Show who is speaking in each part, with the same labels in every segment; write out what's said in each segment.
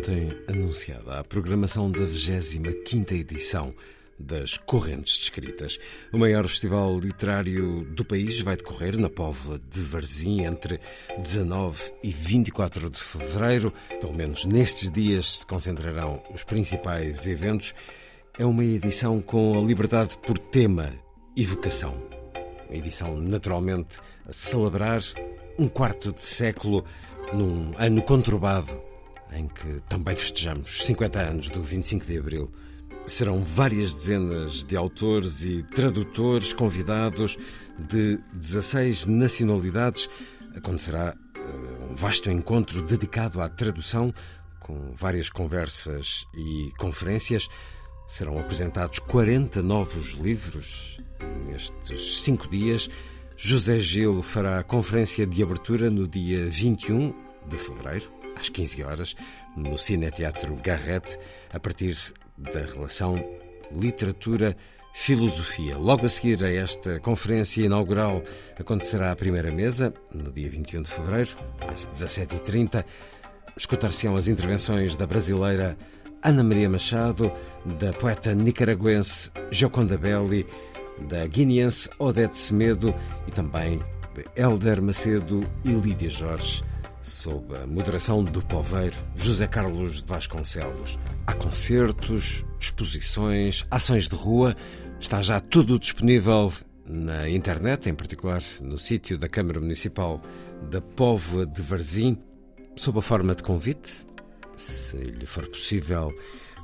Speaker 1: ontem anunciada a programação da 25ª edição das Correntes Descritas. O maior festival literário do país vai decorrer na Póvoa de Varzim entre 19 e 24 de fevereiro. Pelo menos nestes dias se concentrarão os principais eventos. É uma edição com a liberdade por tema e vocação. Uma edição naturalmente a celebrar um quarto de século num ano conturbado em que também festejamos 50 anos do 25 de Abril. Serão várias dezenas de autores e tradutores convidados de 16 nacionalidades. Acontecerá uh, um vasto encontro dedicado à tradução, com várias conversas e conferências. Serão apresentados 40 novos livros nestes cinco dias. José Gil fará a conferência de abertura no dia 21 de fevereiro às 15 horas, no Cineteatro Garrett, a partir da relação literatura-filosofia. Logo a seguir a esta conferência inaugural acontecerá a primeira mesa, no dia 21 de fevereiro, às 17h30. Escutar-se-ão as intervenções da brasileira Ana Maria Machado, da poeta nicaragüense Joconda Belli, da guineense Odete Semedo e também de Helder Macedo e Lídia Jorge sob a moderação do poveiro José Carlos de Vasconcelos. Há concertos, exposições, ações de rua, está já tudo disponível na internet, em particular no sítio da Câmara Municipal da Póvoa de Varzim, sob a forma de convite, se lhe for possível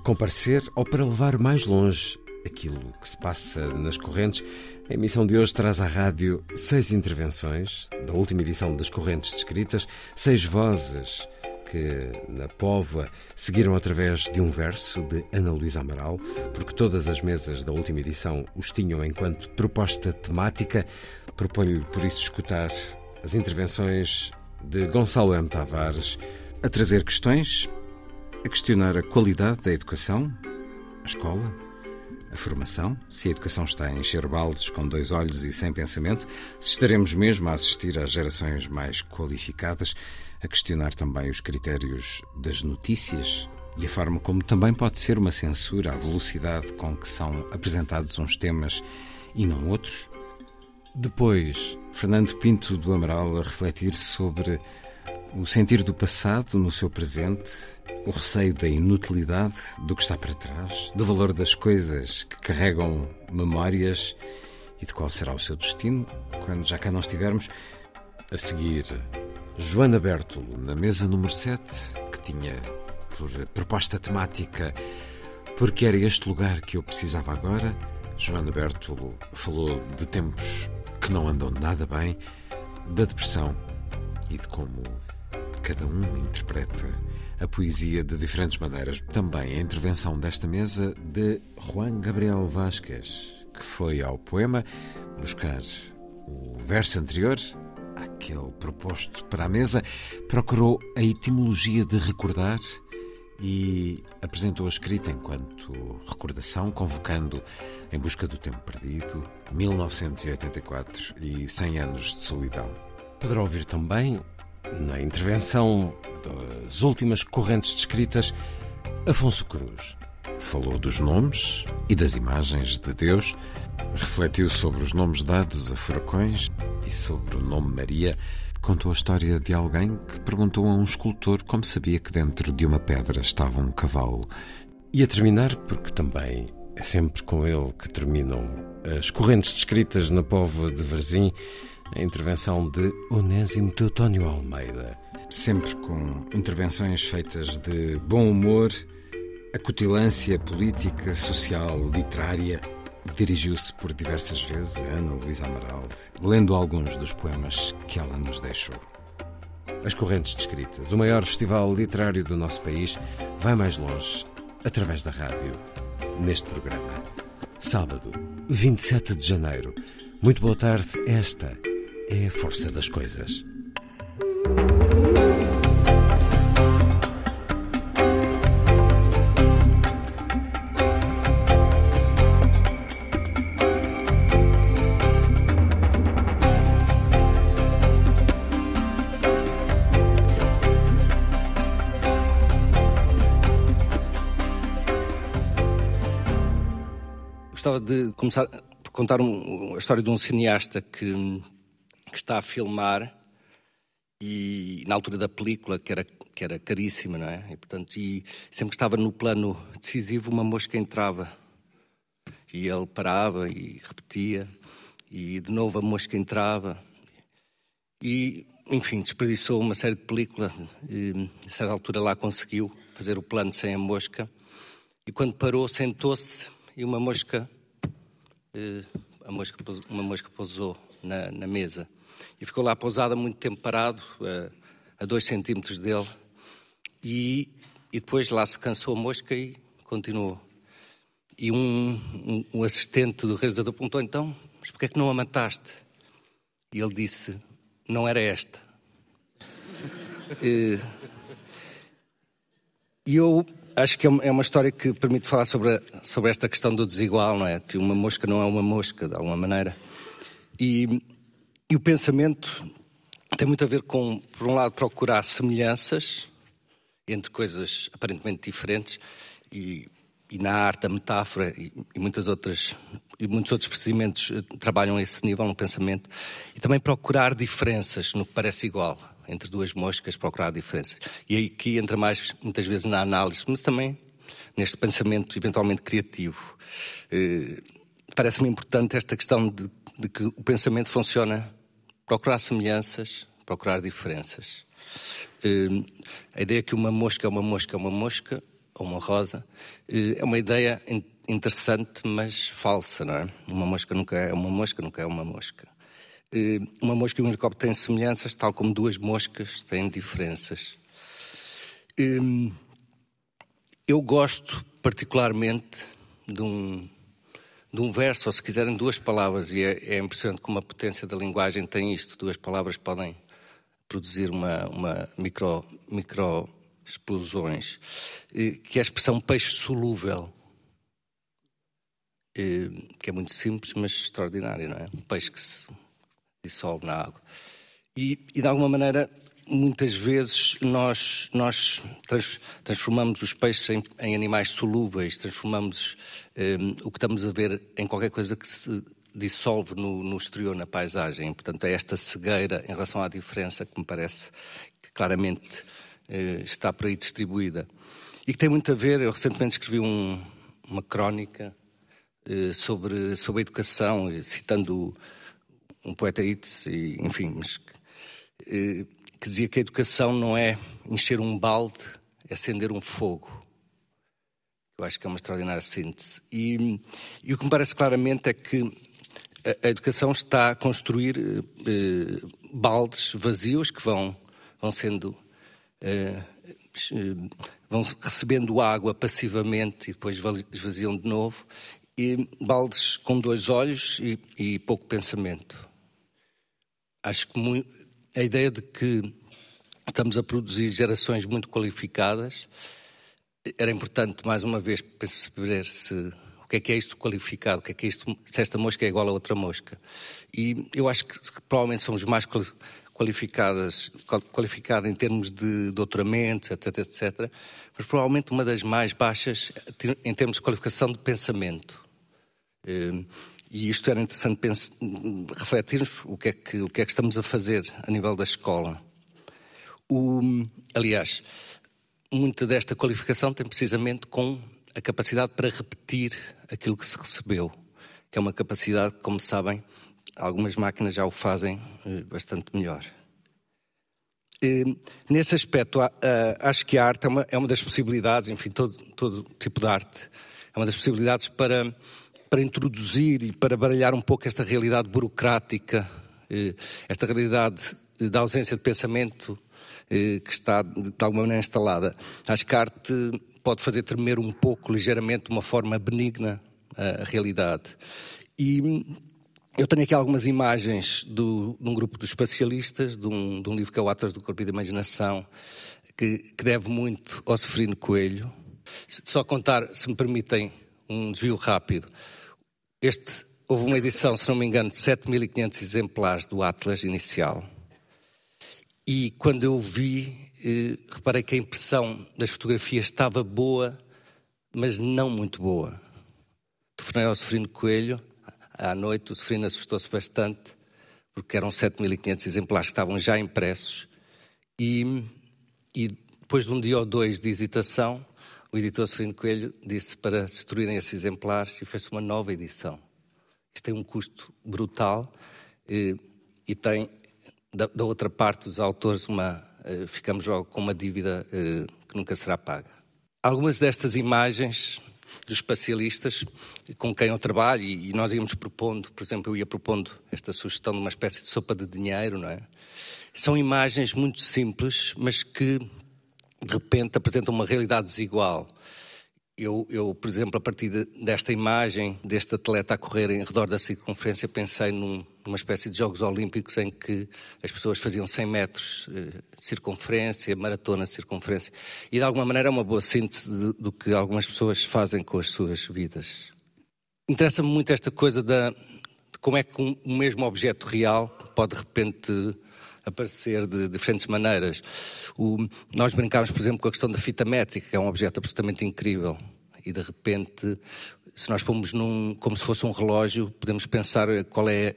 Speaker 1: comparecer ou para levar mais longe aquilo que se passa nas correntes. A emissão de hoje traz à rádio seis intervenções da última edição das Correntes Descritas, seis vozes que na Póvoa seguiram através de um verso de Ana Luísa Amaral, porque todas as mesas da última edição os tinham enquanto proposta temática. Proponho-lhe por isso escutar as intervenções de Gonçalo M. Tavares a trazer questões, a questionar a qualidade da educação, a escola, a formação, se a educação está a encher baldes com dois olhos e sem pensamento, se estaremos mesmo a assistir às gerações mais qualificadas, a questionar também os critérios das notícias e a forma como também pode ser uma censura à velocidade com que são apresentados uns temas e não outros. Depois, Fernando Pinto do Amaral a refletir sobre o sentir do passado no seu presente o receio da inutilidade do que está para trás, do valor das coisas que carregam memórias e de qual será o seu destino quando já cá não estivermos. A seguir, Joana Bertolo, na mesa número 7, que tinha por proposta temática Porque era este lugar que eu precisava agora. Joana Bertolo falou de tempos que não andam nada bem, da depressão e de como cada um interpreta a poesia de diferentes maneiras. Também a intervenção desta mesa de Juan Gabriel Vasquez, que foi ao poema buscar o verso anterior, aquele proposto para a mesa, procurou a etimologia de recordar e apresentou a escrita enquanto recordação, convocando Em Busca do Tempo Perdido, 1984 e 100 anos de solidão. Poderá ouvir também na intervenção das últimas correntes descritas, Afonso Cruz falou dos nomes e das imagens de Deus, refletiu sobre os nomes dados a furacões e sobre o nome Maria. Contou a história de alguém que perguntou a um escultor como sabia que dentro de uma pedra estava um cavalo. E a terminar, porque também é sempre com ele que terminam as correntes descritas na povo de Varzim, a intervenção de Onésimo Teutónio Almeida. Sempre com intervenções feitas de bom humor, acutilância política, social, literária. Dirigiu-se por diversas vezes a Ana Luísa Amaral, lendo alguns dos poemas que ela nos deixou. As Correntes Descritas, o maior festival literário do nosso país, vai mais longe através da rádio, neste programa. Sábado, 27 de janeiro. Muito boa tarde. Esta é a força das coisas.
Speaker 2: Gostava de começar por contar a história de um cineasta que, que, está a filmar e na altura da película, que era, que era caríssima, não é? E, portanto, e sempre que estava no plano decisivo, uma mosca entrava. E ele parava e repetia, e de novo a mosca entrava. E, enfim, desperdiçou uma série de películas. E, a certa altura lá conseguiu fazer o plano sem a mosca. E quando parou, sentou-se e uma mosca a mosca, uma mosca pousou na, na, mesa e ficou lá pousada muito tempo parado, a, a dois centímetros dele, e, e, depois lá se cansou a mosca e continuou. E um, um, um assistente do realizador perguntou então, mas porquê é que não a mataste? E ele disse, não era esta. e eu acho que é, é uma história que permite falar sobre, sobre esta questão do desigual, não é? Que uma mosca não é uma mosca, de alguma maneira. E, e o pensamento tem muito a ver com, por um lado, procurar semelhanças entre coisas aparentemente diferentes e, e na arte, a metáfora e, e, muitas outras e muitos outros procedimentos eh, trabalham a esse nível no pensamento e também procurar diferenças no que parece igual entre duas moscas, procurar diferenças. E aqui entra mais, muitas vezes, na análise, mas também neste pensamento eventualmente criativo. Eh, Parece-me importante esta questão de, de, que o pensamento funciona procurar semelhanças, procurar diferenças. Eh, a ideia que uma mosca é uma mosca é uma mosca, ou uma rosa, eh, é uma ideia interessante, mas falsa, não é? Uma mosca nunca é uma mosca, nunca é uma mosca. Eh, uma mosca e um helicóptero têm semelhanças, tal como duas moscas têm diferenças. Eu gosto particularmente de um, de um verso, ou se quiserem, duas palavras, e é, é impressionante como a potência da linguagem tem isto. Duas palavras podem produzir uma, uma micro, micro explosões, que é a expressão peixe solúvel. Que é muito simples, mas extraordinário, não é? Um peixe que se dissolve na água. E, e de alguma maneira, muitas vezes nós, nós trans, transformamos os peixes em, em animais solúveis, transformamos um, o que estamos a ver em qualquer coisa que se dissolve no, no exterior, na paisagem. Portanto, é esta cegueira em relação à diferença que me parece que claramente uh, está por aí distribuída. E que tem muito a ver, eu recentemente escrevi um, uma crónica uh, sobre, sobre a educação, citando um poeta Itz, e, enfim, mas, eh, que dizia que a educação não é encher um balde, é acender um fogo. Eu acho que é uma extraordinária síntese. E, e o que me parece claramente é que a, a educação está a construir eh, baldes vazios que vão, vão sendo. Eh, vão recebendo água passivamente e depois esvaziam de novo, e baldes com dois olhos e, e pouco pensamento acho que a ideia de que estamos a produzir gerações muito qualificadas era importante, mais uma vez, perceber se o que é que é isto qualificado, o que é que é isto, se esta mosca é igual a outra mosca. E eu acho que, que provavelmente somos mais qualificadas, qualificada em termos de doutoramento, etc, etc, mas provavelmente uma das mais baixas em termos de qualificação de pensamento. Eh, e isto era interessante refletirmos o que, é que, o que é que estamos a fazer a nível da escola. O, aliás, muita desta qualificação tem precisamente com a capacidade para repetir aquilo que se recebeu, que é uma capacidade que, como sabem, algumas máquinas já o fazem eh, bastante melhor. Nesse aspecto, acho que a arte é uma, é uma das possibilidades, enfim, todo, todo tipo de arte, é uma das possibilidades para, para introduzir e para baralhar um pouco esta realidade burocrática, eh, esta realidade da ausência de pensamento que está de alguma maneira instalada. Acho que a arte pode fazer tremer um pouco, ligeiramente, de uma forma benigna, a realidade. E eu tenho aqui algumas imagens do, de um grupo de especialistas, de um, de um, livro que é o Atlas do Corpo e da Imaginação, que, que deve muito ao Seferino Coelho. Só contar, se me permitem, um desvio rápido. Este, houve uma edição, se não me engano, de 7.500 exemplares do Atlas inicial. E quando eu vi, eh, reparei que a impressão das fotografias estava boa, mas não muito boa. Telefonei ao Seferino Coelho à noite, o Sofrino assustou-se bastante, porque eram 7.500 exemplares que estavam já impressos, e, e, depois de um dia ou dois de hesitação, o editor Sofrino Coelho disse para destruírem esses exemplares e fez uma nova edição. Isto tem um custo brutal e, eh, e tem, da, da, outra parte dos autores, uma, eh, ficamos logo com uma dívida eh, que nunca será paga. Algumas destas imagens dos especialistas com quem eu trabalho e, nós íamos propondo, por exemplo, eu ia propondo esta sugestão de uma espécie de sopa de dinheiro, não é? São imagens muito simples, mas que de repente apresentam uma realidade desigual. Eu, eu, por exemplo, a partir de, desta imagem, deste atleta a correr em redor da circunferência, pensei num, numa espécie de Jogos Olímpicos em que as pessoas faziam 100 metros eh, de circunferência, maratona de circunferência. E de alguma maneira é uma boa síntese de, do que algumas pessoas fazem com as suas vidas. Interessa-me muito esta coisa da, de como é que um, um mesmo objeto real pode de repente aparecer de, diferentes maneiras. O, nós brincámos, por exemplo, com a questão da fita métrica, que é um objeto absolutamente incrível. E de repente, se nós pomos num, como se fosse um relógio, podemos pensar qual é,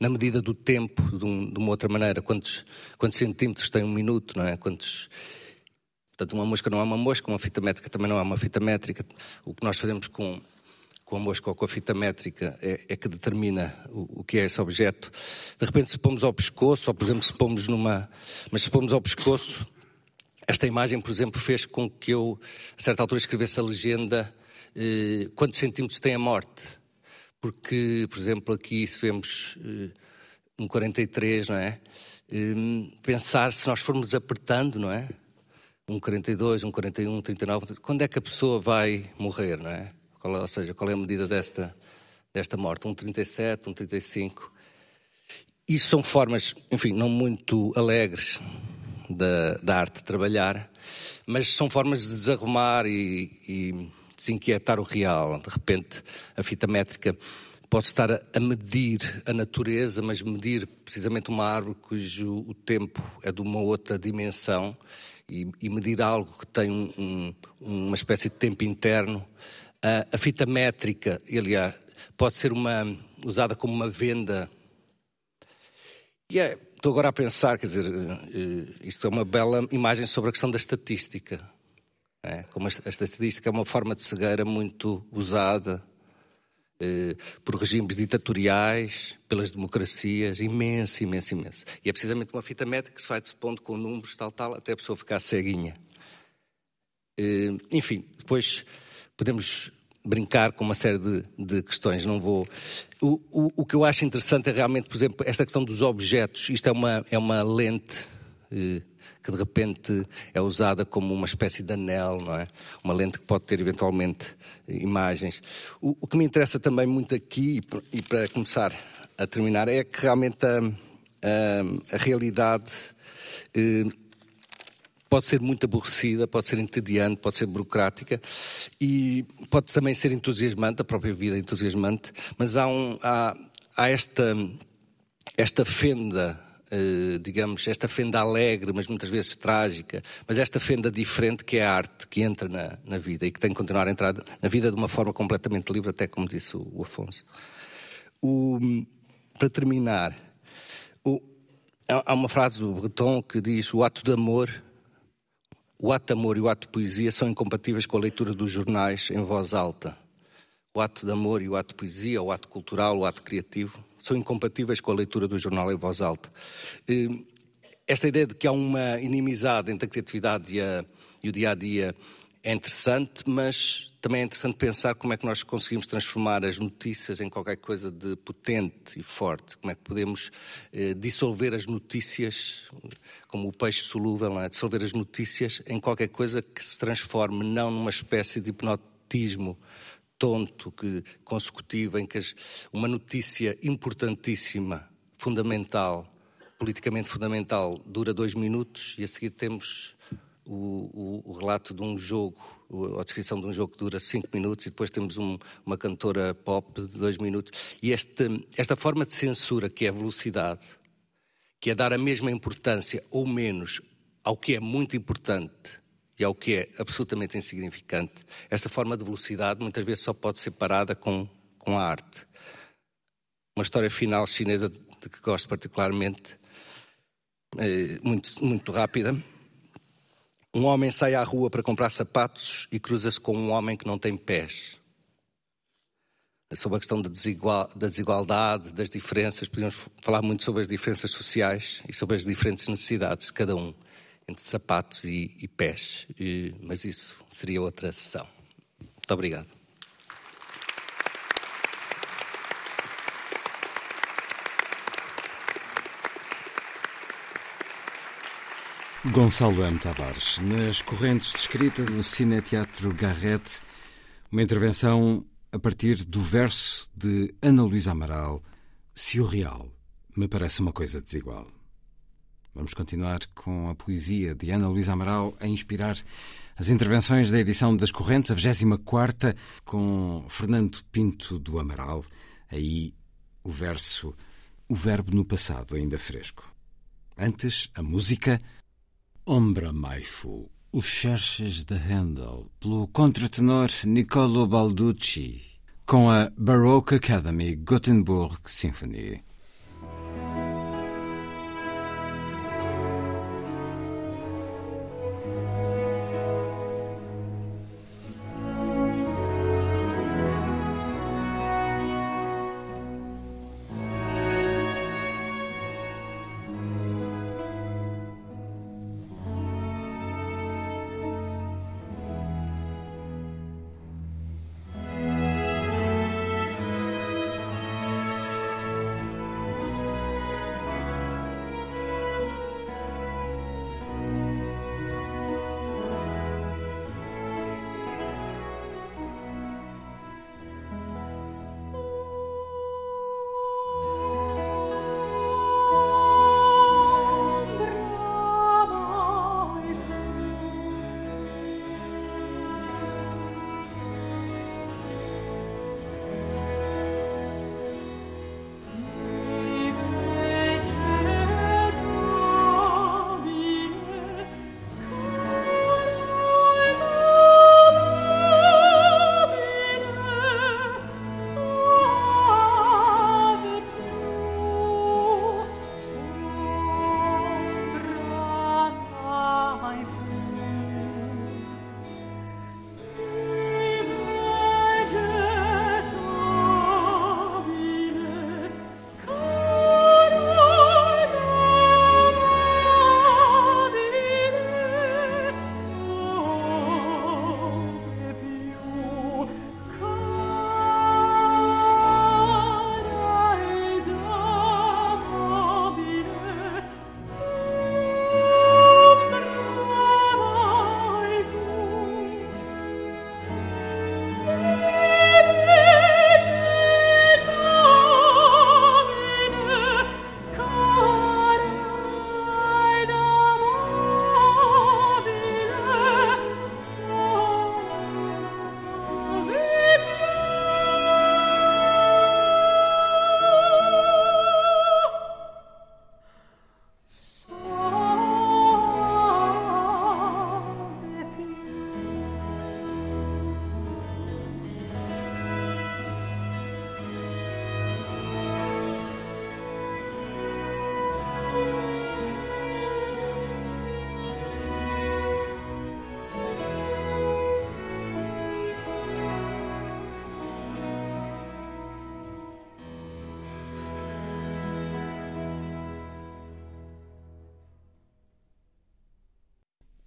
Speaker 2: na medida do tempo, de, um, de uma outra maneira, quantos, quantos centímetros tem um minuto, não é? Quantos, Portanto, uma mosca não é uma mosca, uma fita métrica também não é uma fita métrica. O que nós fazemos com, com a mosca ou com a fita métrica é, é que determina o, o, que é esse objeto. De repente, se pomos ao pescoço, ou por exemplo, se pomos numa. Mas se pomos ao pescoço, esta imagem, por exemplo, fez com que eu, a certa altura, escrevesse a legenda eh, quantos centímetros tem a morte. Porque, por exemplo, aqui se vemos eh, um 43, não é? Eh, pensar se nós formos apertando, não é? um 42, um 41, um 39, quando é que a pessoa vai morrer, não é? Qual, é, ou seja, qual é a medida desta, desta morte? Um 37, um 35. Isso são formas, enfim, não muito alegres da, da arte de trabalhar, mas são formas de desarrumar e, e desinquietar o real. De repente, a fita métrica pode estar a, medir a natureza, mas medir precisamente uma árvore cujo o tempo é de uma outra dimensão e, e medir algo que tem um, um, uma espécie de tempo interno. Uh, a fita métrica, aliás, pode ser uma, usada como uma venda. E é, estou agora a pensar, quer dizer, uh, isto é uma bela imagem sobre a questão da estatística. É? Como a, a estatística é uma forma de cegueira muito usada eh, por regimes ditatoriais, pelas democracias, imenso, imenso, imenso. E é precisamente uma fita métrica que se vai dispondo com números, tal, tal, até a pessoa ficar ceguinha. Eh, enfim, depois podemos brincar com uma série de, de questões, não vou... O, o, o, que eu acho interessante é realmente, por exemplo, esta questão dos objetos. Isto é uma, é uma lente eh, que de repente é usada como uma espécie de anel, não é? Uma lente que pode ter eventualmente imagens. O, o que me interessa também muito aqui, e para começar a terminar, é que realmente a, a, a realidade eh, pode ser muito aborrecida, pode ser entediante, pode ser burocrática e pode também ser entusiasmante, a própria vida é entusiasmante, mas há, um, há, há esta, esta fenda uh, digamos, esta fenda alegre, mas muitas vezes trágica, mas esta fenda diferente que é a arte, que entra na, na vida e que tem que continuar a entrar na vida de uma forma completamente livre, até como disse o, o Afonso. O, para terminar, o, há uma frase do Breton que diz: o ato de amor o ato de amor e o ato de poesia são incompatíveis com a leitura dos jornais em voz alta. O ato de amor e o ato de poesia, o ato cultural, o ato criativo, são incompatíveis com a leitura do jornal em voz alta. Esta ideia de que há uma inimizade entre a criatividade e, a, e o dia a dia é interessante, mas também é interessante pensar como é que nós conseguimos transformar as notícias em qualquer coisa de potente e forte. Como é que podemos eh, dissolver as notícias como o peixe solúvel, é? dissolver as notícias em qualquer coisa que se transforme não numa espécie de hipnotismo tonto, que, consecutivo, em que as, uma notícia importantíssima, fundamental, politicamente fundamental, dura dois minutos e a seguir temos o, o, o, relato de um jogo, a descrição de um jogo que dura cinco minutos e depois temos um, uma cantora pop de dois minutos. E este, esta forma de censura, que é a velocidade, que é dar a mesma importância ou menos ao que é muito importante e ao que é absolutamente insignificante, esta forma de velocidade muitas vezes só pode ser parada com, com a arte. Uma história final chinesa de, que gosto particularmente, é, muito, muito rápida. Um homem sai à rua para comprar sapatos e cruza-se com um homem que não tem pés sobre a questão da, desigualdade, das diferenças. Podíamos falar muito sobre as diferenças sociais e sobre as diferentes necessidades de cada um, entre sapatos e, e pés. E, mas isso seria outra sessão. Muito obrigado.
Speaker 1: Gonçalo M. Tavares, nas correntes descritas no Cineteatro Garrett, uma intervenção a partir do verso de Ana Luísa Amaral, Se o real me parece uma coisa desigual. Vamos continuar com a poesia de Ana Luísa Amaral a inspirar as intervenções da edição das Correntes, a 24 com Fernando Pinto do Amaral. Aí o verso, o verbo no passado ainda fresco. Antes, a música Ombra Maifu, os Cherches de Handel, pelo contratenor Niccolo Balducci, com a Baroque Academy Gothenburg Symphony.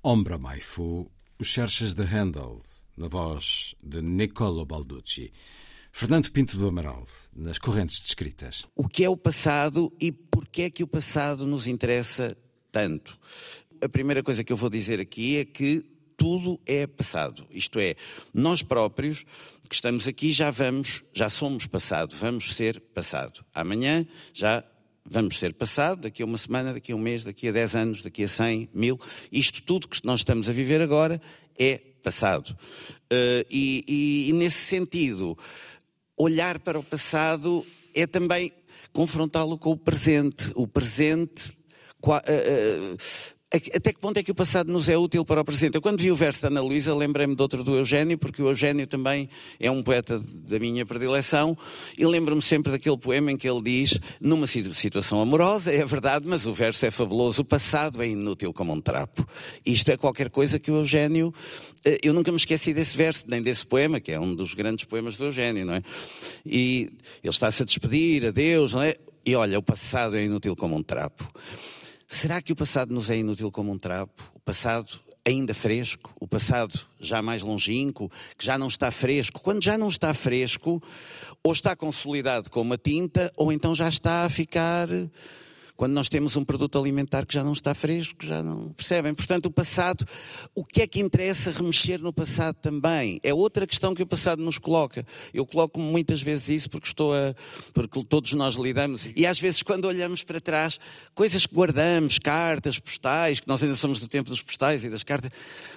Speaker 1: Ombra Mai Fu, os Cherches de Handel, na voz de Niccolo Balducci. Fernando Pinto do Amaral, nas correntes descritas.
Speaker 3: O que é o passado e porquê é que o passado nos interessa tanto? A primeira coisa que eu vou dizer aqui é que tudo é passado. Isto é, nós próprios que estamos aqui já vamos, já somos passado, vamos ser passado. Amanhã já vamos ser passado, daqui a uma semana, daqui a um mês, daqui a dez anos, daqui a cem, mil. Isto tudo que nós estamos a viver agora é passado. Uh, e, e, e nesse sentido, olhar para o passado é também confrontá-lo com o presente. O presente. Uh, até que ponto é que o passado nos é útil para o presente? Eu, quando vi o verso da Ana Luísa, lembrei-me de outro do Eugênio, porque o Eugênio também é um poeta da minha predileção, e lembro-me sempre daquele poema em que ele diz, numa situação amorosa, é verdade, mas o verso é fabuloso, o passado é inútil como um trapo. Isto é qualquer coisa que o Eugênio. Eh, eu nunca me esqueci desse verso, nem desse poema, que é um dos grandes poemas do Eugênio, não é? E ele está-se a despedir, adeus, não é? E olha, o passado é inútil como um trapo. Será que o passado nos é inútil como um trapo? O passado ainda fresco? O passado já mais longínquo? Que já não está fresco? Quando já não está fresco, ou está consolidado com uma tinta, ou então já está a ficar quando nós temos um produto alimentar que já não está fresco, já não percebem. Portanto, o passado, o que é que interessa remexer no passado também? É outra questão que o passado nos coloca. Eu coloco muitas vezes isso porque estou a. porque todos nós lidamos. E às vezes, quando olhamos para trás, coisas que guardamos, cartas, postais, que nós ainda somos do tempo dos postais e das cartas,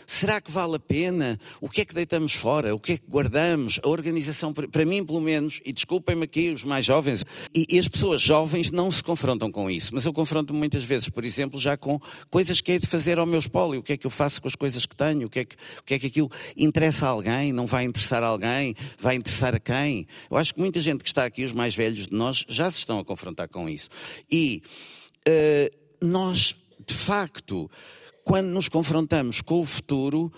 Speaker 3: será que vale a pena? O que é que deitamos fora? O que é que guardamos? A organização, para mim, pelo menos, e desculpem-me aqui os mais jovens, e, e as pessoas jovens não se confrontam com isso isso, mas eu confronto-me muitas vezes, por exemplo, já com coisas que é de fazer ao meu espólio. O que é que eu faço com as coisas que tenho? O que é que, o que, é que aquilo interessa a alguém? Não vai interessar a alguém? Vai interessar a quem? Eu acho que muita gente que está aqui, os mais velhos de nós, já se estão a confrontar com isso. E uh, nós, de facto, quando nos confrontamos com o futuro,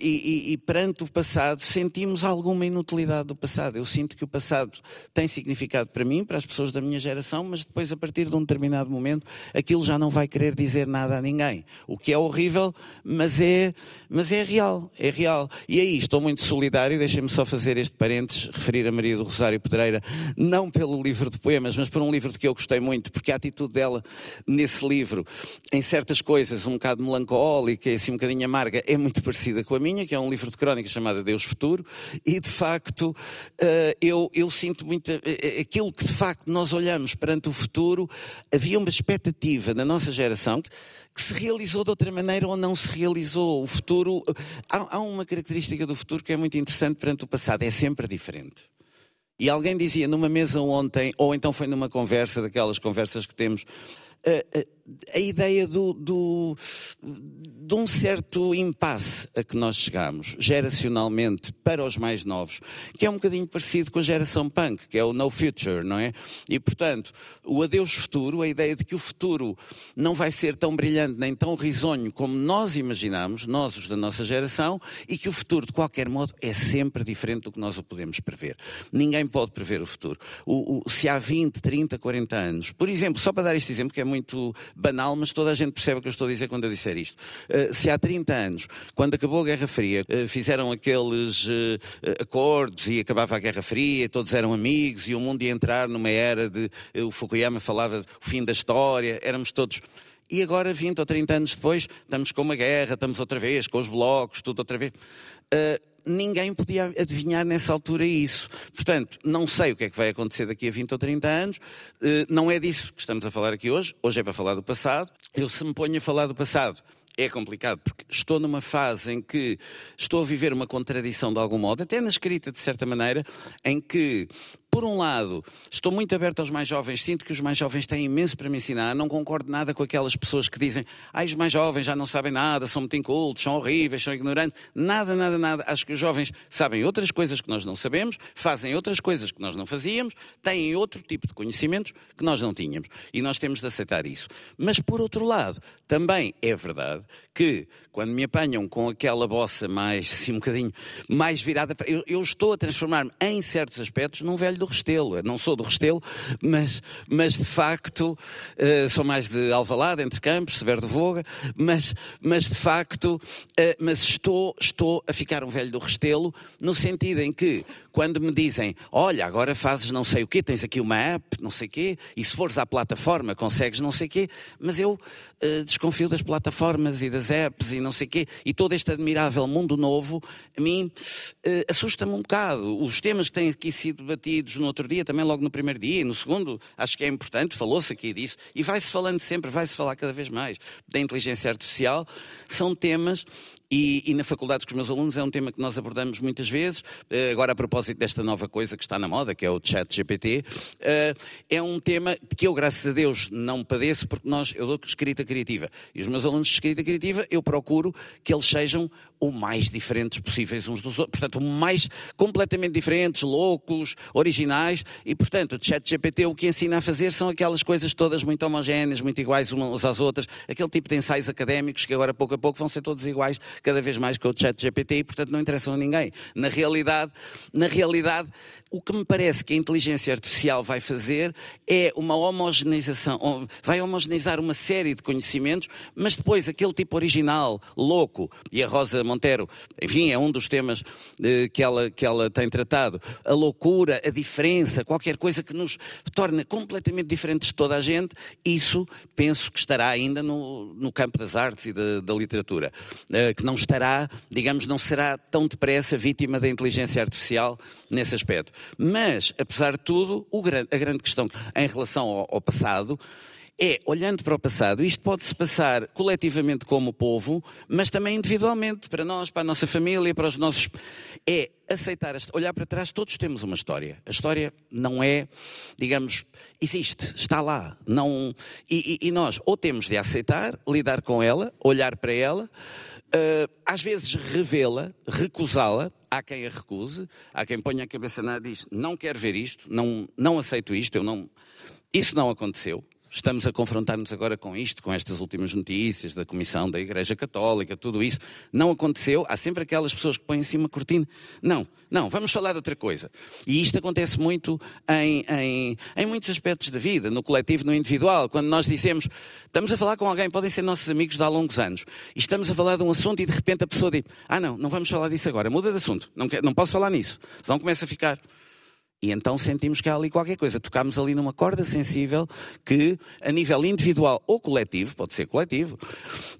Speaker 3: e, e, e, perante o passado sentimos alguma inutilidade do passado. Eu sinto que o passado tem significado para mim, para as pessoas da minha geração, mas depois, a partir de um determinado momento, aquilo já não vai querer dizer nada a ninguém. O que é horrível, mas é, mas é real. É real. E aí estou muito solidário, deixem-me só fazer este parênteses, referir a Maria do Rosário Pedreira, não pelo livro de poemas, mas por um livro de que eu gostei muito, porque a atitude dela nesse livro, em certas coisas, um bocado melancólica e assim um bocadinho amarga, é muito parecida parecida com a minha, que é um livro de crónicas chamado Deus Futuro, e de facto eh, eu, eu sinto muito eh, eh, aquilo que de facto nós olhamos perante o futuro, havia uma expectativa na nossa geração que se realizou de outra maneira ou não se realizou. O futuro, há, há uma característica do futuro que é muito interessante perante o passado, é sempre diferente. E alguém dizia numa mesa ontem, ou então foi numa conversa, daquelas conversas que temos, a, a, a ideia do, do, de um certo impasse a que nós chegamos, geracionalmente, para os mais novos, que é um bocadinho parecido com a geração punk, que é o no future, não é? E, portanto, o adeus futuro, a ideia de que o futuro não vai ser tão brilhante nem tão risonho como nós imaginamos, nós, os da nossa geração, e que o futuro, de qualquer modo, é sempre diferente do que nós o podemos prever. Ninguém pode prever o futuro. O, o, se há 20, 30, 40 anos, por exemplo, só para dar este exemplo que é muito banal, mas toda a gente percebe o que eu estou a dizer quando eu disser isto. Uh, se há 30 anos, quando acabou a Guerra Fria, uh, fizeram aqueles uh, acordos e acabava a Guerra Fria, todos eram amigos e o mundo ia entrar numa era de. o Fukuyama falava do fim da história, éramos todos. E agora, 20 ou 30 anos depois, estamos com uma guerra, estamos outra vez, com os blocos, tudo outra vez. Uh, ninguém podia adivinhar nessa altura isso. Portanto, não sei o que é que vai acontecer daqui a 20 ou 30 anos, eh, não é disso que estamos a falar aqui hoje, hoje é para falar do passado. Eu, se me ponho a falar do passado, é complicado, porque estou numa fase em que estou a viver uma contradição de algum modo, até na escrita, de certa maneira, em que por um lado, estou muito aberto aos mais jovens, sinto que os mais jovens têm imenso para me ensinar, não concordo nada com aquelas pessoas que dizem ai, os mais jovens já não sabem nada, são muito incultos, são horríveis, são ignorantes. Nada, nada, nada. Acho que os jovens sabem outras coisas que nós não sabemos, fazem outras coisas que nós não fazíamos, têm outro tipo de conhecimentos que nós não tínhamos. E nós temos de aceitar isso. Mas, por outro lado, também é verdade que quando me apanham com aquela bossa mais, assim, um bocadinho mais virada, eu, eu estou a transformar-me em certos aspectos num velho do Restelo. Eu não sou do Restelo, mas, mas de facto uh, sou mais de Alvalade, entre Campos, Severo de Voga, mas, mas de facto, uh, mas estou, estou a ficar um velho do Restelo, no sentido em que quando me dizem, olha, agora fazes não sei o quê, tens aqui uma app, não sei o quê, e se fores à plataforma consegues não sei o quê, mas eu uh, desconfio das plataformas e das apps e não sei o quê, e todo este admirável mundo novo, a mim uh, assusta-me um bocado. Os temas que têm aqui sido debatidos no outro dia, também logo no primeiro dia, e no segundo, acho que é importante, falou-se aqui disso, e vai-se falando sempre, vai-se falar cada vez mais da inteligência artificial, são temas e, e, na faculdade com os meus alunos é um tema que nós abordamos muitas vezes. Uh, agora, a propósito desta nova coisa que está na moda, que é o chat GPT, uh, eh, é um tema que eu, graças a Deus, não padeço, porque nós, eu dou escrita criativa. E os meus alunos de escrita criativa, eu procuro que eles sejam o mais diferentes possíveis uns dos outros. Portanto, mais completamente diferentes, loucos, originais. E, portanto, o chat GPT o que ensina a fazer são aquelas coisas todas muito homogéneas, muito iguais umas às outras. Aquele tipo de ensaios académicos que agora, pouco a pouco, vão ser todos iguais cada vez mais com o chat GPT e, portanto, não interessam a ninguém. Na realidade, na realidade, o que me parece que a inteligência artificial vai fazer é uma homogeneização, vai homogeneizar uma série de conhecimentos, mas depois aquele tipo original, louco, e a Rosa Monteiro, enfim, é um dos temas eh, que, ela, que ela tem tratado, a loucura, a diferença, qualquer coisa que nos torna completamente diferentes de toda a gente, isso penso que estará ainda no, no campo das artes e da, da literatura, eh, que não estará, digamos, não será tão depressa vítima da inteligência artificial nesse aspecto. Mas, apesar de tudo, a grande questão em relação ao, ao passado é, olhando para o passado, isto pode-se passar coletivamente como povo, mas também individualmente, para nós, para a nossa família, para os nossos. É aceitar, olhar para trás, todos temos uma história. A história não é, digamos, existe, está lá. Não, e, e, e nós ou temos de aceitar, lidar com ela, olhar para ela, uh, às vezes revê-la, recusá-la, há quem a recuse, há quem ponha a cabeça na e diz, não quero ver isto, não, não aceito isto, eu não... Isso não aconteceu. Estamos a confrontar-nos agora com isto, com estas últimas notícias da Comissão da Igreja Católica, tudo isso. Não aconteceu. Há sempre aquelas pessoas que põem em cima a cortina. Não, não, vamos falar de outra coisa. E isto acontece muito em, em, em muitos aspectos da vida, no coletivo, no individual. Quando nós dizemos, estamos a falar com alguém, podem ser nossos amigos de há longos anos, e estamos a falar de um assunto e de repente a pessoa diz, ah não, não vamos falar disso agora, muda de assunto, não, quer, não posso falar nisso. Senão começa a ficar e então sentimos que há ali qualquer coisa. Tocámos ali numa corda sensível que, a nível individual ou coletivo, pode ser coletivo,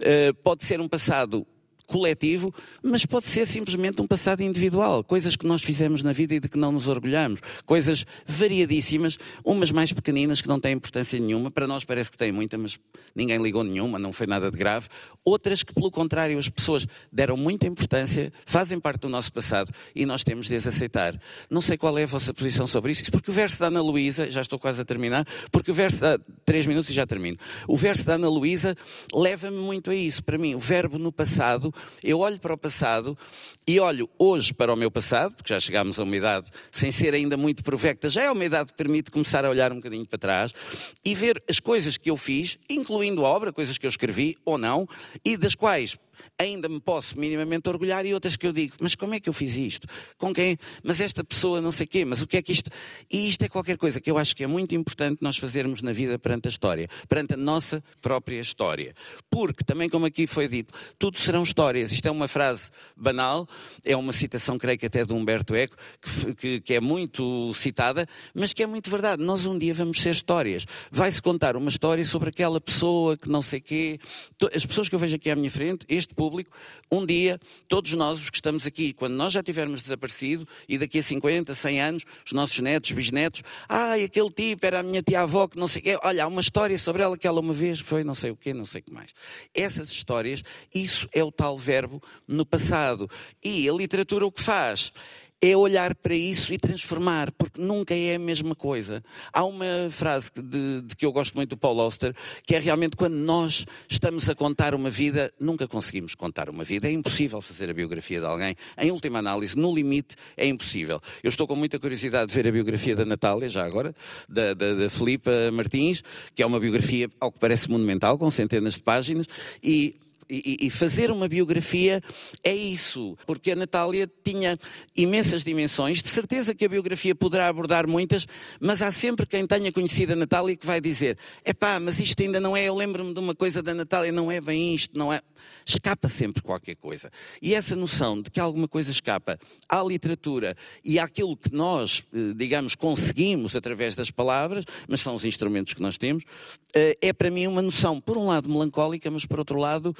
Speaker 3: eh, pode ser um passado coletivo, mas pode ser simplesmente um passado individual, coisas que nós fizemos na vida e de que não nos orgulhamos, coisas variadíssimas, umas mais pequeninas que não têm importância nenhuma, para nós parece que têm muita, mas ninguém ligou nenhuma, não foi nada de grave, outras que pelo contrário as pessoas deram muita importância, fazem parte do nosso passado e nós temos de as aceitar. Não sei qual é a vossa posição sobre isso, porque o verso da Ana Luísa, já estou quase a terminar, porque o verso da, três minutos e já termino, o verso da Ana Luísa leva-me muito a isso, para mim, o verbo no passado eu olho para o passado e olho hoje para o meu passado, porque já chegámos a uma idade sem ser ainda muito provecta, já é uma idade que permite começar a olhar um bocadinho para trás e ver as coisas que eu fiz, incluindo a obra, coisas que eu escrevi ou não, e das quais ainda me posso minimamente orgulhar, e outras que eu digo, mas como é que eu fiz isto? Com quem? Mas esta pessoa não sei quê, mas o que é que isto. E isto é qualquer coisa que eu acho que é muito importante nós fazermos na vida perante a história, perante a nossa própria história. Porque, também como aqui foi dito, tudo serão histórias. Isto é uma frase banal, é uma citação, creio que até de Humberto Eco, que, que, que é muito citada, mas que é muito verdade. Nós um dia vamos ser histórias. Vai-se contar uma história sobre aquela pessoa que não sei quê. As pessoas que eu vejo aqui à minha frente, este público, um dia, todos nós, os que estamos aqui, quando nós já tivermos desaparecido, e daqui a 50, 100 anos, os nossos netos, bisnetos, ai, aquele tipo era a minha tia-avó que não sei o quê, olha, há uma história sobre ela que ela uma vez foi não sei o quê, não sei o que mais. Essas histórias, isso é o tal verbo no passado. E a literatura o que faz? É olhar para isso e transformar, porque nunca é a mesma coisa. Há uma frase de, de, que eu gosto muito do Paul Auster, que é realmente quando nós estamos a contar uma vida, nunca conseguimos contar uma vida. É impossível fazer a biografia de alguém. Em última análise, no limite, é impossível. Eu estou com muita curiosidade de ver a biografia da Natália, já agora, da, da, da Filipa Martins, que é uma biografia, ao que parece monumental, com centenas de páginas, e E, e, fazer uma biografia é isso, porque a Natália tinha imensas dimensões. De certeza que a biografia poderá abordar muitas, mas há sempre quem tenha conhecido a Natália que vai dizer: epá, mas isto ainda não é. Eu lembro-me de uma coisa da Natália, não é bem isto, não é escapa sempre qualquer coisa. E essa noção de que alguma coisa escapa à literatura e àquilo que nós, eh, digamos, conseguimos através das palavras, mas são os instrumentos que nós temos, eh, é para mim uma noção, por um lado, melancólica, mas por outro lado,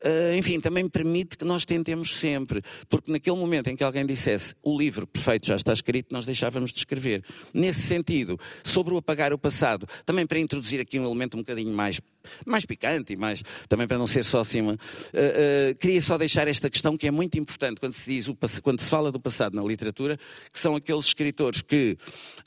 Speaker 3: eh, enfim, também permite que nós tentemos sempre, porque naquele momento em que alguém dissesse o livro perfeito já está escrito, nós deixávamos de escrever. Nesse sentido, sobre o apagar o passado, também para introduzir aqui um elemento um bocadinho mais mais picante e mais, também para não ser só assim. Uh, uh, queria só deixar esta questão que é muito importante quando se diz, o, quando se fala do passado na literatura, que são aqueles escritores que,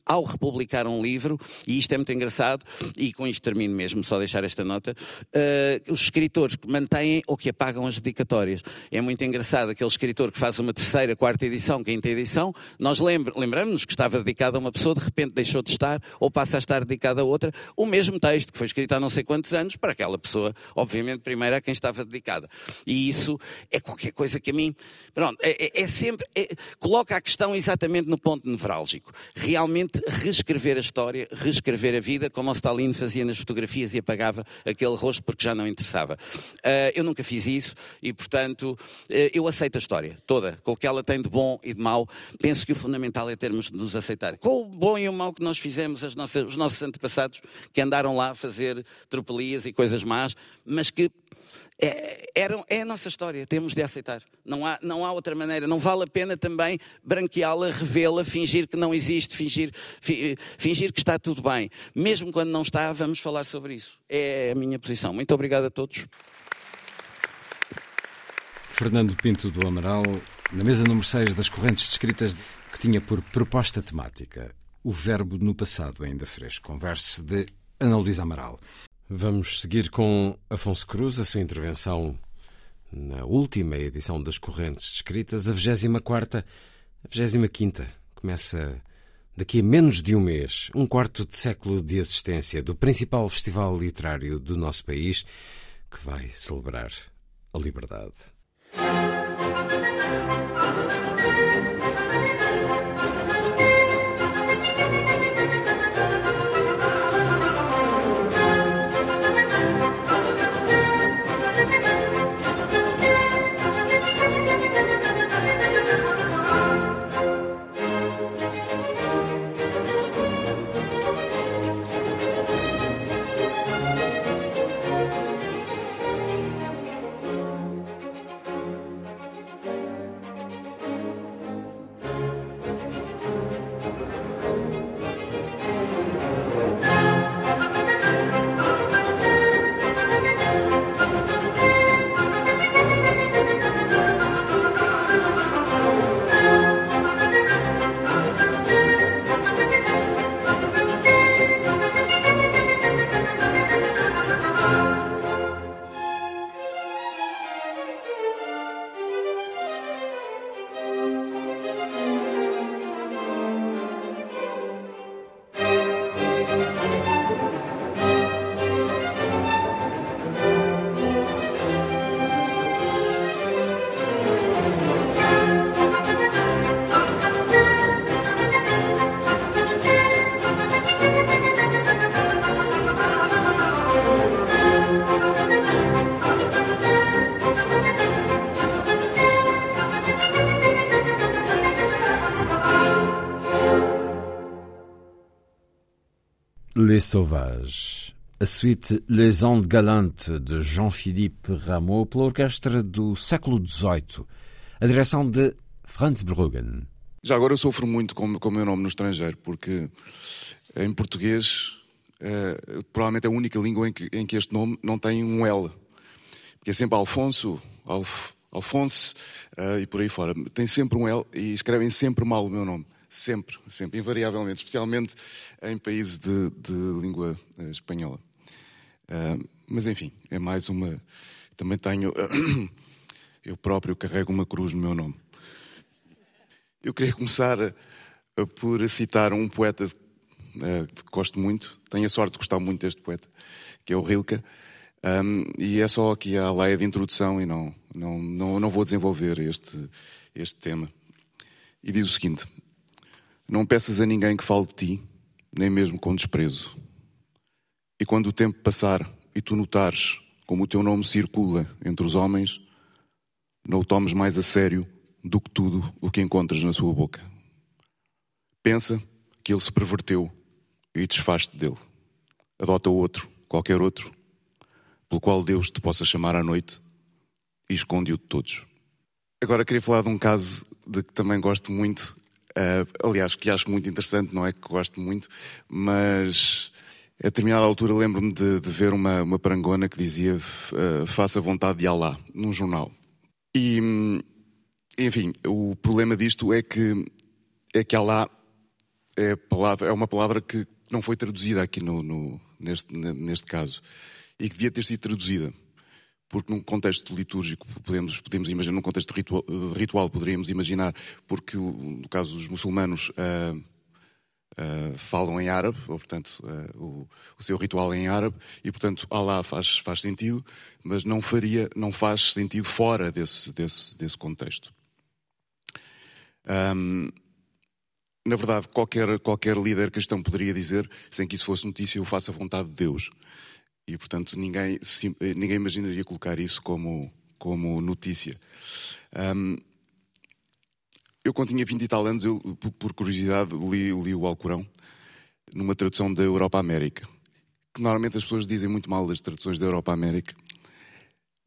Speaker 3: ao republicar um livro, e isto é muito engraçado, e com isto termino mesmo, só deixar esta nota, uh, os escritores que mantêm ou que apagam as dedicatórias. É muito engraçado aquele escritor que faz uma terceira, quarta edição, quinta edição, nós lembramos-nos que estava dedicado a uma pessoa, de repente deixou de estar, ou passa a estar dedicado a outra, o mesmo texto que foi escrito há não sei quantos anos, anos para aquela pessoa, obviamente, primeiro a quem estava dedicada. E isso é qualquer coisa que a mim, pronto, é, é, é sempre, é, coloca a questão exatamente no ponto nevrálgico. Realmente reescrever a história, reescrever a vida, como o Stalin fazia nas fotografias e apagava aquele rosto porque já não interessava. Uh, eu nunca fiz isso e, portanto, uh, eu aceito a história toda, com o que ela tem de bom e de mau. Penso que o fundamental é termos de nos aceitar. Com o bom e o mau que nós fizemos, nossas, os nossos antepassados que andaram lá a fazer tropelias e coisas más, mas que é, é a nossa história, temos de aceitar. Não há, não há outra maneira. Não vale a pena também branqueá-la, revê-la, fingir que não existe, fingir, fingir que está tudo bem. Mesmo quando não está, vamos falar sobre isso. É a minha posição. Muito obrigado a todos.
Speaker 1: Fernando Pinto do Amaral, na mesa número 6 das correntes descritas, que tinha por proposta temática o verbo no passado ainda fresco. Converse de Ana Luísa Amaral. Vamos seguir com Afonso Cruz, a sua intervenção na última edição das Correntes Descritas, a 24 a 25 Começa daqui a menos de um mês, um quarto de século de existência do principal festival literário do nosso país, que vai celebrar a liberdade. Les Sauvages, a suite Les Ondes Galantes de Jean-Philippe Rameau pela orquestra do século XVIII, a direção de Franz Bruggen.
Speaker 4: Já agora eu sofro muito com, com o meu nome no estrangeiro, porque em português é, provavelmente é a única língua em que, em que, este nome não tem um L. Porque é sempre Alfonso, Alf, Alfonso uh, e por aí fora. Tem sempre um L e escrevem sempre mal o meu nome. Sempre, sempre, invariavelmente, especialmente em países de, de língua uh, espanhola. Uh, mas enfim, é mais uma. Também tenho. eu próprio carrego uma cruz no meu nome. Eu queria começar por citar um poeta que gosto muito, tenho a sorte de gostar muito deste poeta, que é o Rilke. Um, e é só aqui a leia de introdução e não, não, não, não vou desenvolver este, este tema. E diz o seguinte: Não peças a ninguém que fale de ti, nem mesmo com desprezo. E quando o tempo passar e tu notares como o teu nome circula entre os homens, não o tomes mais a sério do que tudo o que encontras na sua boca. Pensa que ele se perverteu e desfaz-te dele. Adota outro, qualquer outro, pelo qual Deus te possa chamar à noite e esconde-o de todos. Agora queria falar de um caso de que também gosto muito, uh, aliás, que acho muito interessante, não é que gosto muito, mas a determinada altura lembro-me de, de, ver uma, uma parangona que dizia uh, faça vontade de Allah, num jornal. E, enfim, o problema disto é que, é que Allah é, palavra, é uma palavra que não foi traduzida aqui no, no, neste, neste caso e que devia ter sido traduzida. Porque num contexto litúrgico, podemos, podemos imaginar, num contexto ritual, ritual poderíamos imaginar, porque no caso dos muçulmanos uh, uh, falam em árabe, ou portanto uh, o, o, seu ritual é em árabe, e portanto Allah faz, faz sentido, mas não faria, não faz sentido fora desse, desse, desse contexto. Um, na verdade, qualquer, qualquer líder cristão poderia dizer, sem que isso fosse notícia, eu faço a vontade de Deus. E, portanto, ninguém, ninguém imaginaria colocar isso como, como notícia. Um, eu, quando tinha 20 e tal anos, eu, por curiosidade, li, li o Alcorão numa tradução da Europa-América. Que normalmente as pessoas dizem muito mal das traduções da Europa-América,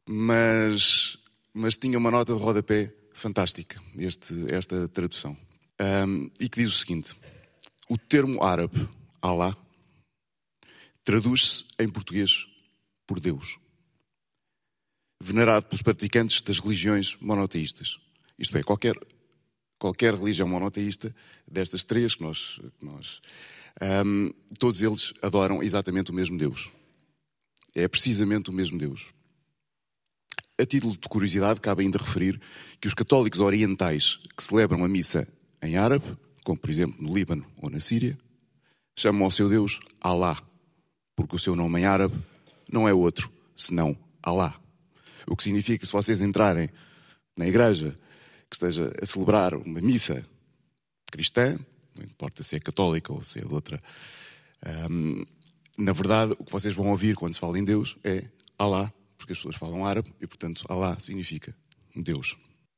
Speaker 4: mas, mas tinha uma nota de rodapé fantástica, este, esta tradução. Um, e que diz o seguinte: o termo árabe, Allah, traduz-se em português por Deus, venerado pelos praticantes das religiões monoteístas. Isto é, qualquer, qualquer religião monoteísta, destas três que nós. Que nós um, todos eles adoram exatamente o mesmo Deus. É precisamente o mesmo Deus. A título de curiosidade, cabe ainda referir que os católicos orientais que celebram a missa em árabe, como por exemplo no Líbano ou na Síria, chamam ao seu Deus Allah porque o seu nome em árabe não é outro senão Allah. O que significa que se vocês entrarem na igreja que esteja a celebrar uma missa cristã, não importa se é católica ou se é de outra, um, na verdade o que vocês vão ouvir quando se fala em Deus é Allah, porque as pessoas falam árabe e portanto Allah significa Deus.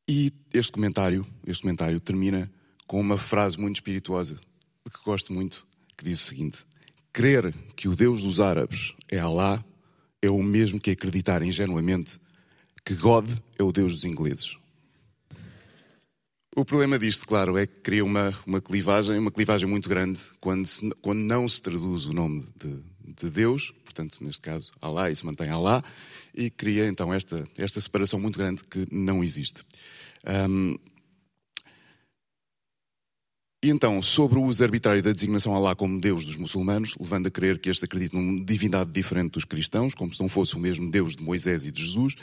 Speaker 4: E este comentário, este comentário termina com uma frase muito espirituosa que gosto muito, que diz o seguinte: Crer que o Deus dos árabes é Allah é o mesmo que acreditar ingenuamente que God é o Deus dos ingleses. O problema disto, claro, é que cria uma, uma clivagem, uma clivagem muito grande quando, se, quando não se traduz o nome de, de, Deus, portanto, neste caso, Allah, e se mantém Allah, e cria então esta, esta separação muito grande que não existe. Um, e então, sobre o uso arbitrário da designação Allah como Deus dos muçulmanos, levando a crer que estes acreditam numa divindade diferente dos cristãos, como se não fosse o mesmo Deus de Moisés e de Jesus,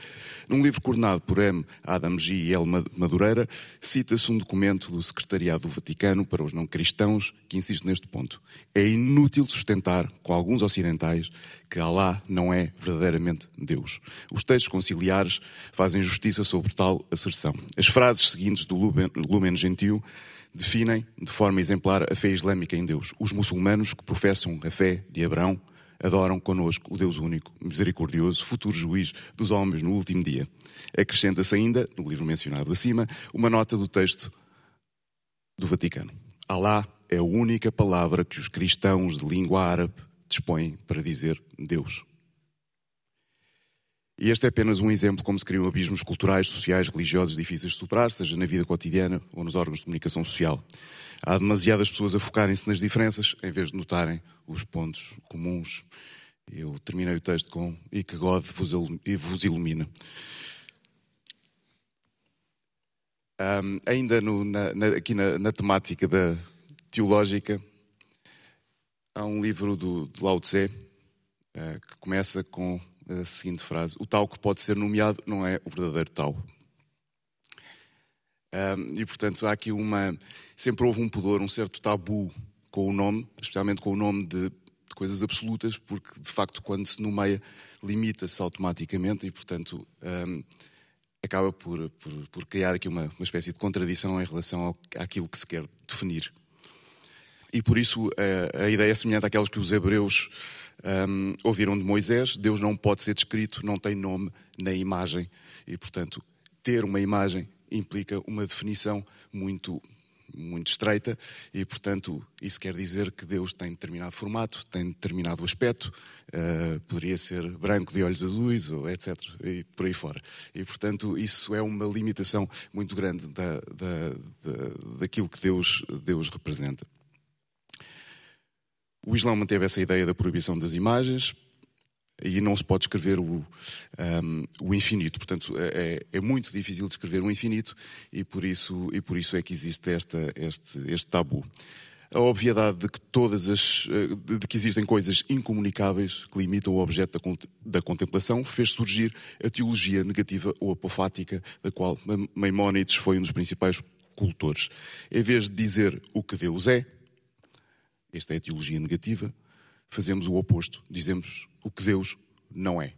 Speaker 4: num livro coordenado por M. Adam G. e L. Madureira, cita-se um documento do Secretariado do Vaticano para os não cristãos que insiste neste ponto. É inútil sustentar, com alguns ocidentais, que Allah não é verdadeiramente Deus. Os textos conciliares fazem justiça sobre tal asserção. As frases seguintes do Lumen Gentil definem de forma exemplar a fé islâmica em Deus. Os muçulmanos que professam a fé de Abraão adoram conosco o Deus único, misericordioso, futuro juiz dos homens no último dia. Acrescenta-se ainda, no livro mencionado acima, uma nota do texto do Vaticano. Alá é a única palavra que os cristãos de língua árabe dispõem para dizer Deus. E este é apenas um exemplo como se criam abismos culturais, sociais, religiosos difíceis de superar, seja na vida cotidiana ou nos órgãos de comunicação social. Há demasiadas pessoas a focarem-se nas diferenças em vez de notarem os pontos comuns. Eu terminei o texto com e que God vos ilumina. Um, ainda no, na, na, aqui na, na, temática da teológica, há um livro do, de Lao Tse uh, que começa com a seguinte frase: O tal que pode ser nomeado não é o verdadeiro tal. Um, e portanto há aqui uma. Sempre houve um pudor, um certo tabu com o nome, especialmente com o nome de de coisas absolutas, porque de facto, quando se nomeia, limita-se automaticamente e, portanto, um, acaba por, por, por, criar aqui uma, uma espécie de contradição em relação ao, àquilo que se quer definir. E por isso a, a ideia é semelhante àquelas que os hebreus um, ouviram de Moisés: Deus não pode ser descrito, não tem nome nem imagem, e portanto, ter uma imagem implica uma definição muito muito estreita e, portanto, isso quer dizer que Deus tem determinado formato, tem determinado aspecto, uh, poderia ser branco de olhos azuis, ou etc. e por aí fora. E, portanto, isso é uma limitação muito grande da, da, da, daquilo que Deus, Deus representa. O Islão manteve essa ideia da proibição das imagens, e não se pode escrever o, um, o infinito. Portanto, é, é, é muito difícil descrever o infinito e por isso, e por isso é que existe esta, este, este tabu. A obviedade de que todas as eh, de que existem coisas incomunicáveis que limitam o objeto da, da contemplação fez surgir a teologia negativa ou apofática, da qual Maimónides foi um dos principais cultores. Em vez de dizer o que Deus é, esta é a teologia negativa, fazemos o oposto, dizemos o que Deus não é.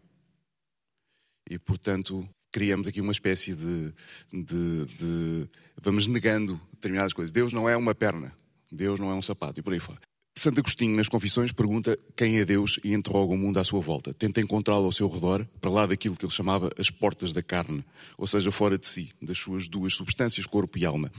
Speaker 4: E, portanto, criamos aqui uma espécie de, de, de, Vamos negando determinadas coisas. Deus não é uma perna, Deus não é um sapato e por aí fora. Santo Agostinho, nas Confissões, pergunta quem é Deus e interroga o mundo à sua volta. Tenta encontrá-lo ao seu redor, para lá daquilo que ele chamava as portas da carne, ou seja, fora de si, das suas duas substâncias, corpo e alma.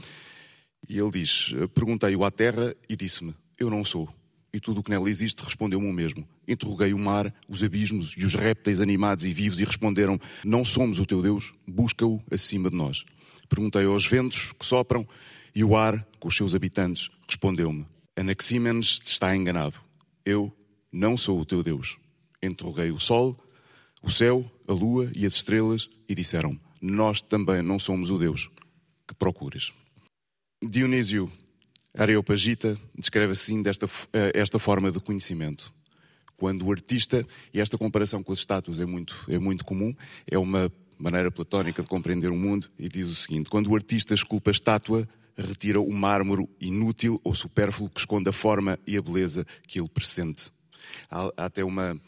Speaker 4: E ele diz: Perguntei-o à terra e disse-me: Eu não sou e tudo o que nela existe respondeu-me o mesmo. Interroguei o mar, os abismos e os répteis animados e vivos e responderam: Não somos o teu Deus, busca-o acima de nós. Perguntei aos ventos que sopram e o ar, com os seus habitantes, respondeu-me: Anaxímenes está enganado. Eu não sou o teu Deus. Interroguei o sol, o céu, a lua e as estrelas e disseram: Nós também não somos o Deus que procuras. Dionísio Areopagita descreve assim desta, eh, esta forma de conhecimento. Quando o artista, e esta comparação com as estátuas é muito, é muito comum, é uma maneira platónica de compreender o mundo, e diz o seguinte: quando o artista esculpa a estátua, retira o mármore inútil ou supérfluo que esconde a forma e a beleza que ele pressente. Há, há até uma,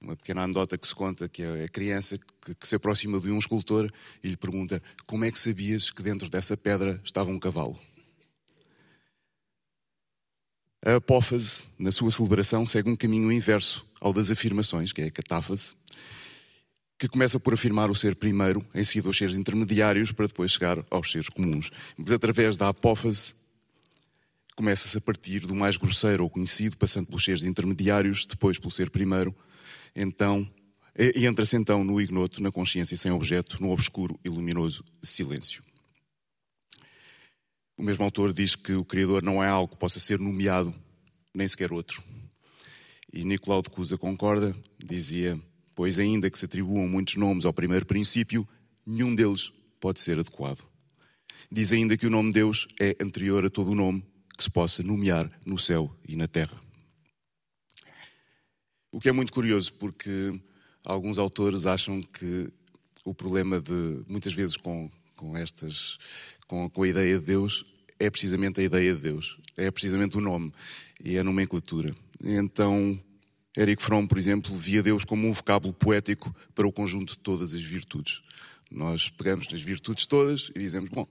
Speaker 4: uma pequena anedota que se conta que é a criança que, que, se aproxima de um escultor e lhe pergunta como é que sabias que dentro dessa pedra estava um cavalo. A apófase, na sua celebração, segue um caminho inverso ao das afirmações, que é a catáfase, que começa por afirmar o ser primeiro, em seguida os seres intermediários, para depois chegar aos seres comuns. Mas através da apófase, começa-se a partir do mais grosseiro ou conhecido, passando pelos seres intermediários, depois pelo ser primeiro, então, e entra-se então no ignoto, na consciência sem objeto, no obscuro e luminoso silêncio. O mesmo autor diz que o Criador não é algo que possa ser nomeado, nem sequer outro. E Nicolau de Cusa concorda, dizia: Pois, ainda que se atribuam muitos nomes ao primeiro princípio, nenhum deles pode ser adequado. Diz ainda que o nome Deus é anterior a todo o nome que se possa nomear no céu e na terra. O que é muito curioso, porque alguns autores acham que o problema de, muitas vezes, com, com estas com, com a ideia de Deus é precisamente a ideia de Deus, é precisamente o nome e é a nomenclatura. Então, Eric Fromm, por exemplo, via Deus como um vocábulo poético para o conjunto de todas as virtudes. Nós pegamos nas virtudes todas e dizemos, bom,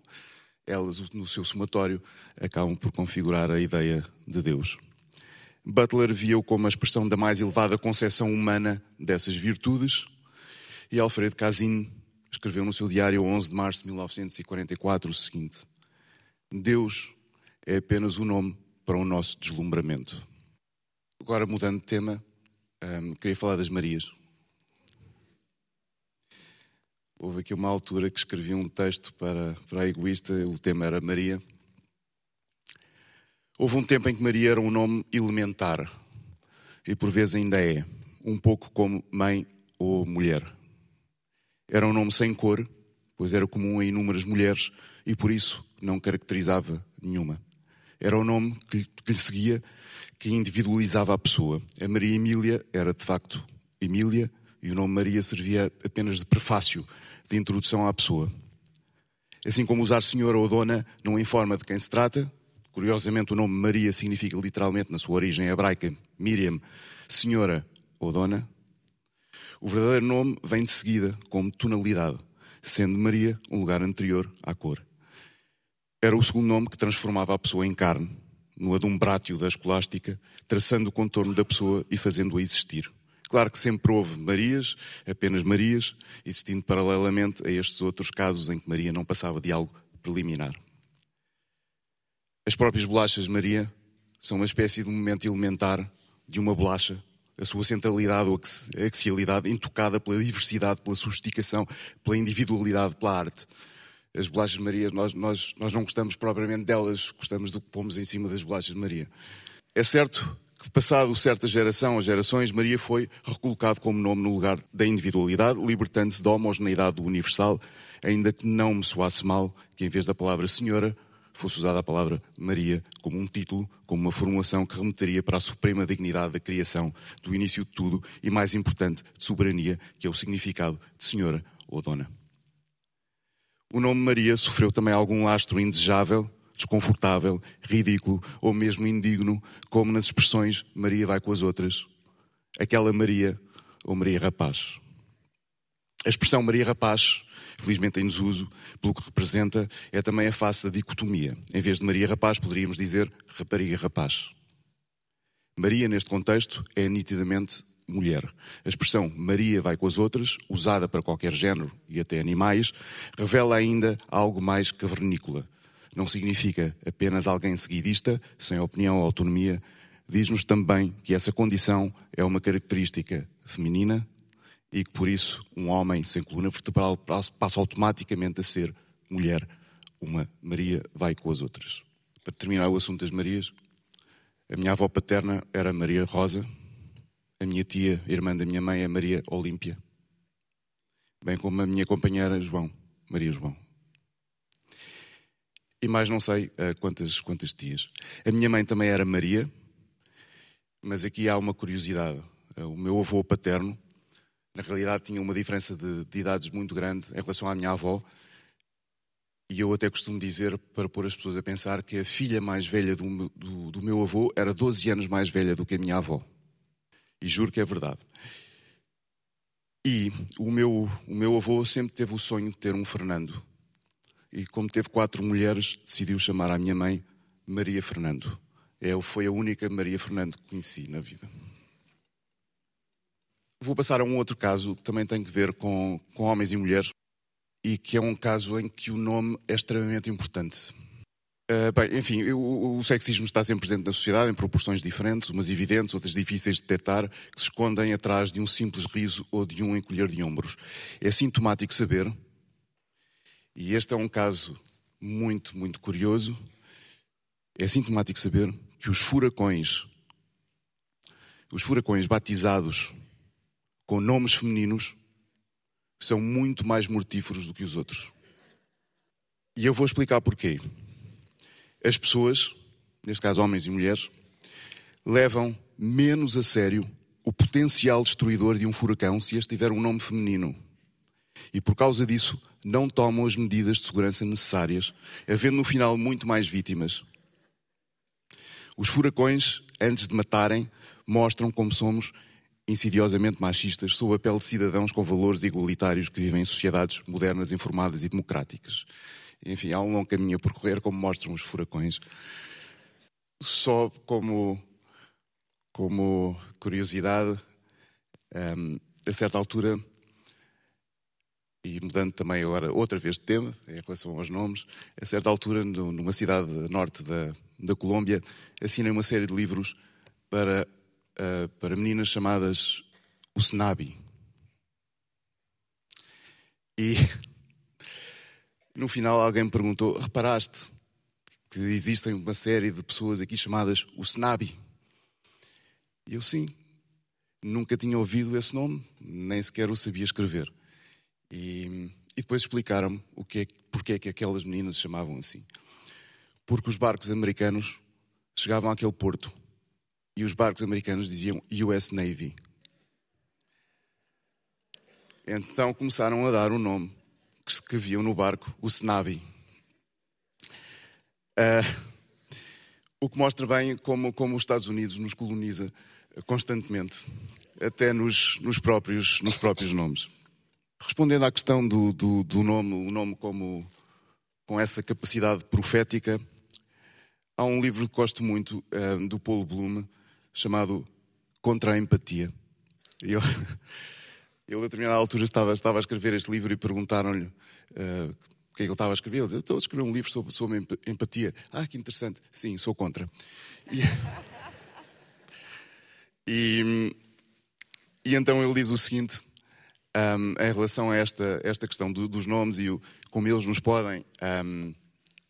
Speaker 4: elas no seu somatório acabam por configurar a ideia de Deus. Butler via-o como a expressão da mais elevada concepção humana dessas virtudes e Alfred Casin escreveu no seu diário 11 de março de 1944 o seguinte: Deus é apenas o nome para o nosso deslumbramento. Agora, mudando de tema, um, queria falar das Marias. Houve aqui uma altura que escrevi um texto para, para a egoísta, o tema era Maria. Houve um tempo em que Maria era um nome elementar, e por vezes ainda é, um pouco como mãe ou mulher. Era um nome sem cor, pois era comum a inúmeras mulheres e por isso não caracterizava nenhuma. Era o nome que que lhe seguia, que individualizava a pessoa. A Maria Emília era de facto Emília e o nome Maria servia apenas de prefácio, de introdução à pessoa. Assim como usar senhora ou dona não informa de quem se trata, curiosamente o nome Maria significa literalmente, na sua origem hebraica, Miriam, senhora ou dona, o verdadeiro nome vem de seguida como tonalidade, sendo Maria um lugar anterior à cor. Era o segundo nome que transformava a pessoa em carne, no adumbrátio da escolástica, traçando o contorno da pessoa e fazendo-a existir. Claro que sempre houve Marias, apenas Marias, existindo paralelamente a estes outros casos em que Maria não passava de algo preliminar. As próprias bolachas Maria são uma espécie de momento elementar de uma bolacha, a sua centralidade ou axialidade intocada pela diversidade, pela sofisticação, pela individualidade, pela arte. As bolachas Maria, nós, nós, nós não gostamos propriamente delas, gostamos do que pomos em cima das bolachas Maria. É certo que, passado certa geração ou gerações, Maria foi recolocado como nome no lugar da individualidade, libertando-se da homogeneidade do universal, ainda que não me soasse mal que, em vez da palavra Senhora, fosse usada a palavra Maria como um título, como uma formulação que remeteria para a suprema dignidade da criação, do início de tudo e, mais importante, de soberania, que é o significado de Senhora ou Dona. O nome Maria sofreu também algum lastro indesejável, desconfortável, ridículo ou mesmo indigno, como nas expressões Maria vai com as outras, aquela Maria ou Maria Rapaz. A expressão Maria Rapaz felizmente em desuso, pelo que representa, é também a face da dicotomia. Em vez de Maria Rapaz, poderíamos dizer rapariga rapaz. Maria, neste contexto, é nitidamente mulher. A expressão Maria vai com as outras, usada para qualquer género e até animais, revela ainda algo mais cavernícola. Não significa apenas alguém seguidista, sem opinião ou autonomia. Diz-nos também que essa condição é uma característica feminina e que por isso um homem sem coluna vertebral passa automaticamente a ser mulher. Uma Maria vai com as outras. Para terminar o assunto das Marias, a minha avó paterna era Maria Rosa, a minha tia, irmã da minha mãe, é Maria Olímpia, bem como a minha companheira João, Maria João. E mais não sei uh, quantas, quantas tias. A minha mãe também era Maria, mas aqui há uma curiosidade. Uh, o meu avô paterno na realidade tinha uma diferença de, de idades muito grande em relação à minha avó. E eu até costumo dizer, para pôr as pessoas a pensar, que a filha mais velha do, do, do, meu avô era 12 anos mais velha do que a minha avó. E juro que é verdade. E o meu, o meu avô sempre teve o sonho de ter um Fernando. E como teve quatro mulheres, decidiu chamar a minha mãe Maria Fernando. Eu foi a única Maria Fernando que conheci na vida. Vou passar a um outro caso que também tem que ver com, com homens e mulheres e que é um caso em que o nome é extremamente importante. Uh, bem, enfim, o, o, sexismo está sempre presente na sociedade em proporções diferentes, umas evidentes, outras difíceis de detectar, que se escondem atrás de um simples riso ou de um encolher de ombros. É sintomático saber, e este é um caso muito, muito curioso, é sintomático saber que os furacões, os furacões batizados com nomes femininos são muito mais mortíferos do que os outros. E eu vou explicar porquê. As pessoas, neste caso homens e mulheres, levam menos a sério o potencial destruidor de um furacão se este tiver um nome feminino. E por causa disso, não tomam as medidas de segurança necessárias, havendo no final muito mais vítimas. Os furacões, antes de matarem, mostram como somos insidiosamente machistas sob a pele de cidadãos com valores igualitários que vivem em sociedades modernas, informadas e democráticas. Enfim, há um longo caminho a percorrer, como mostram os furacões. Só como, como curiosidade, um, a certa altura, e mudando também agora outra vez de tema, em relação aos nomes, a certa altura, numa cidade norte da, da Colômbia, assinei uma série de livros para uh, para meninas chamadas Usnabi. E no final alguém me perguntou: reparaste que existem uma série de pessoas aqui chamadas Usnabi? E eu sim, nunca tinha ouvido esse nome, nem sequer o sabia escrever. E, e depois explicaram-me o que é, porque é que aquelas meninas se chamavam assim. Porque os barcos americanos chegavam àquele porto e os barcos americanos diziam US Navy. Então começaram a dar o um nome que escreviam no barco, o Snabi. Uh, o que mostra bem como, como os Estados Unidos nos coloniza constantemente, até nos, nos, próprios, nos próprios nomes. Respondendo à questão do, do, do nome, o nome como com essa capacidade profética, há um livro que gosto muito uh, do Paul Bloom chamado Contra a Empatia. Ele, ele, a determinada altura, estava, estava a escrever este livro e perguntaram-lhe uh, o que é que ele estava a escrever. Ele disse: Estou a escrever um livro sobre, sobre empatia. Ah, que interessante. Sim, sou contra. E, e, e então ele diz o seguinte um, em relação a esta, esta questão do, dos nomes e o, como eles nos podem um,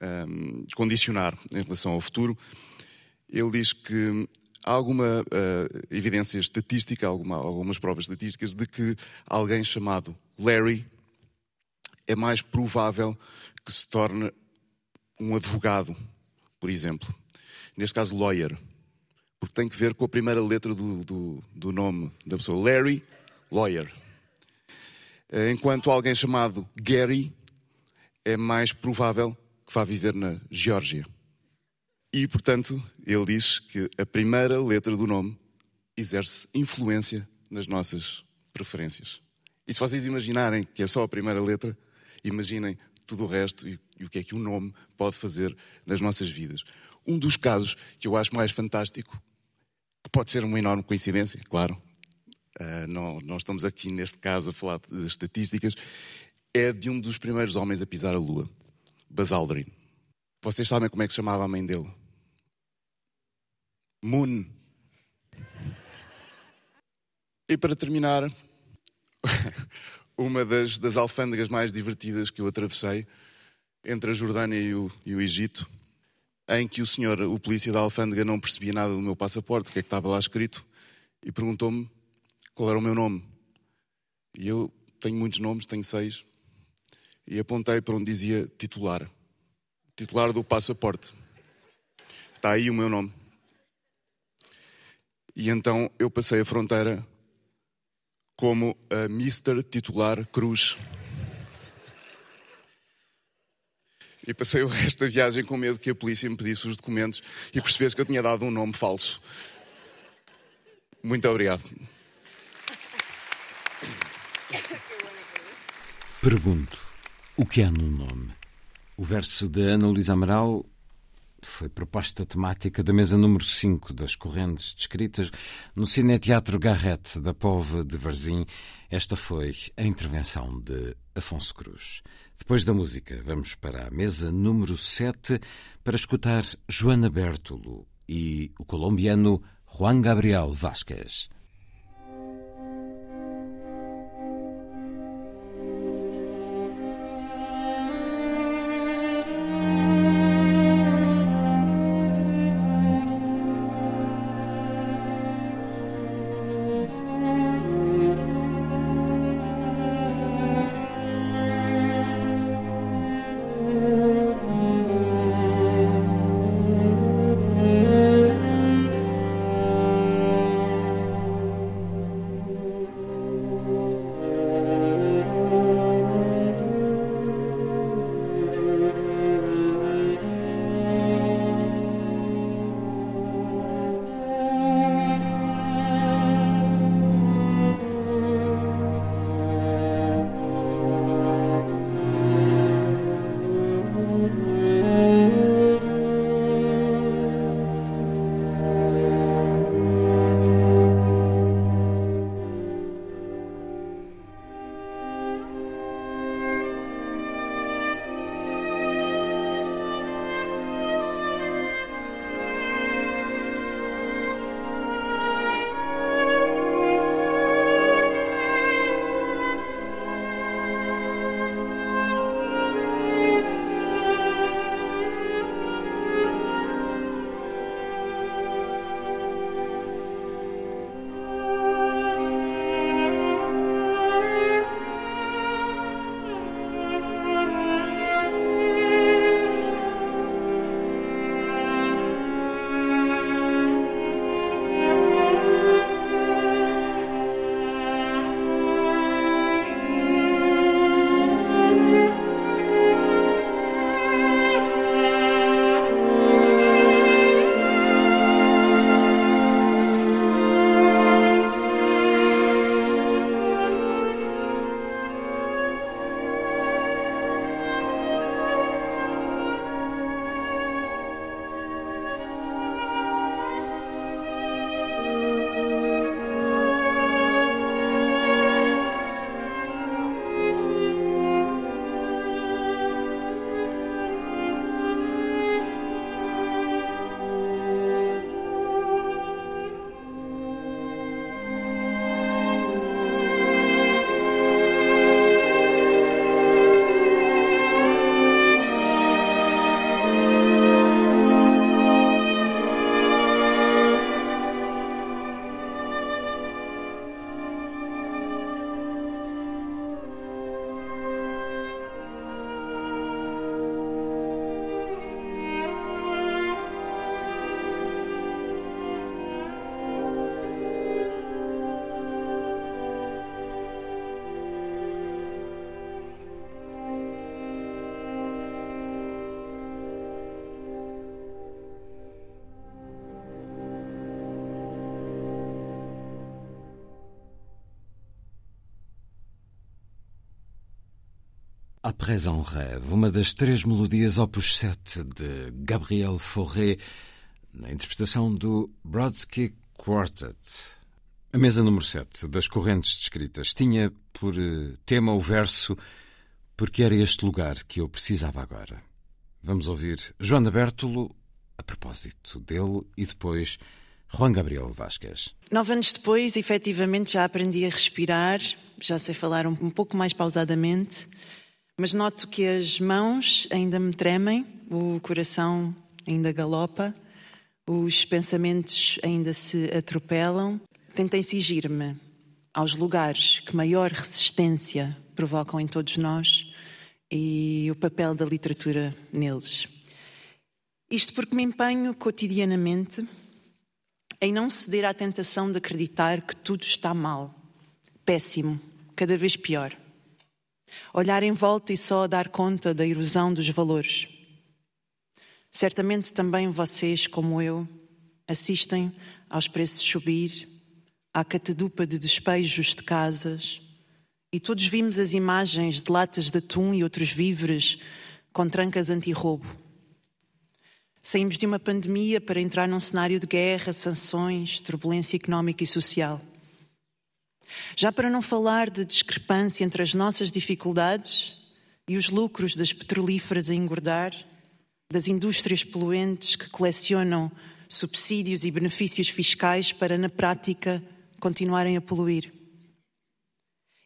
Speaker 4: um, condicionar em relação ao futuro. Ele diz que há alguma uh, evidência estatística, alguma, algumas provas estatísticas de que alguém chamado Larry é mais provável que se torne um advogado, por exemplo. Neste caso, lawyer. Porque tem que ver com a primeira letra do, do, do nome da pessoa. Larry, lawyer. Eh, enquanto alguém chamado Gary é mais provável que vá viver na Geórgia. E, portanto, ele diz que a primeira letra do nome exerce influência nas nossas preferências. E se vocês imaginarem que é só a primeira letra, imaginem tudo o resto e, e o que é que um nome pode fazer nas nossas vidas. Um dos casos que eu acho mais fantástico, que pode ser uma enorme coincidência, claro, uh, não, não estamos aqui neste caso a falar de estatísticas, é de um dos primeiros homens a pisar a Lua, Buzz Aldrin. Vocês sabem como é que se chamava a mãe dele? Moon. E para terminar, uma das, das alfândegas mais divertidas que eu atravessei entre a Jordânia e o, e o Egito, em que o senhor, o polícia da alfândega, não percebia nada do meu passaporte, o que é que estava lá escrito, e perguntou-me qual era o meu nome. E eu tenho muitos nomes, tenho seis, e apontei para onde dizia titular. Titular do passaporte. Está aí o meu nome. E então eu passei a fronteira como a Mr. Titular Cruz. E passei o resto da viagem com medo que a polícia me pedisse os documentos e percebesse que eu tinha dado um nome falso. Muito obrigado.
Speaker 1: Pergunto: o que há no nome? O verso de Ana Luísa Amaral foi proposta temática da mesa número 5 das correntes descritas no Cineteatro Garrett da Pove de Varzim. Esta foi a intervenção de Afonso Cruz. Depois da música, vamos para a mesa número 7 para escutar Joana Bertolo e o colombiano Juan Gabriel Vázquez. Après un rêve, uma das três melodias opus 7 de Gabriel Fauré, na interpretação do Brodsky Quartet. A mesa número 7 das correntes descritas tinha por eh, tema o verso Porque era este lugar que eu precisava agora. Vamos ouvir Joana Bertolo a propósito dele e depois Juan Gabriel Vasquez.
Speaker 5: Nove anos depois, efetivamente, já aprendi a respirar, já sei falar um pouco mais pausadamente mas noto que as mãos ainda me tremem, o coração ainda galopa, os pensamentos ainda se atropelam. Tentei exigir-me aos lugares que maior resistência provocam em todos nós e o papel da literatura neles. Isto porque me empenho cotidianamente em não ceder à tentação de acreditar que tudo está mal, péssimo, cada vez pior olhar em volta e só dar conta da erosão dos valores. Certamente também vocês, como eu, assistem aos preços subir, à catadupa de despejos de casas, e todos vimos as imagens de latas de atum e outros víveres com trancas anti-roubo. Saímos de uma pandemia para entrar num cenário de guerra, sanções, turbulência económica e social. Já para não falar da discrepância entre as nossas dificuldades e os lucros das petrolíferas a engordar, das indústrias poluentes que colecionam subsídios e benefícios fiscais para, na prática, continuarem a poluir.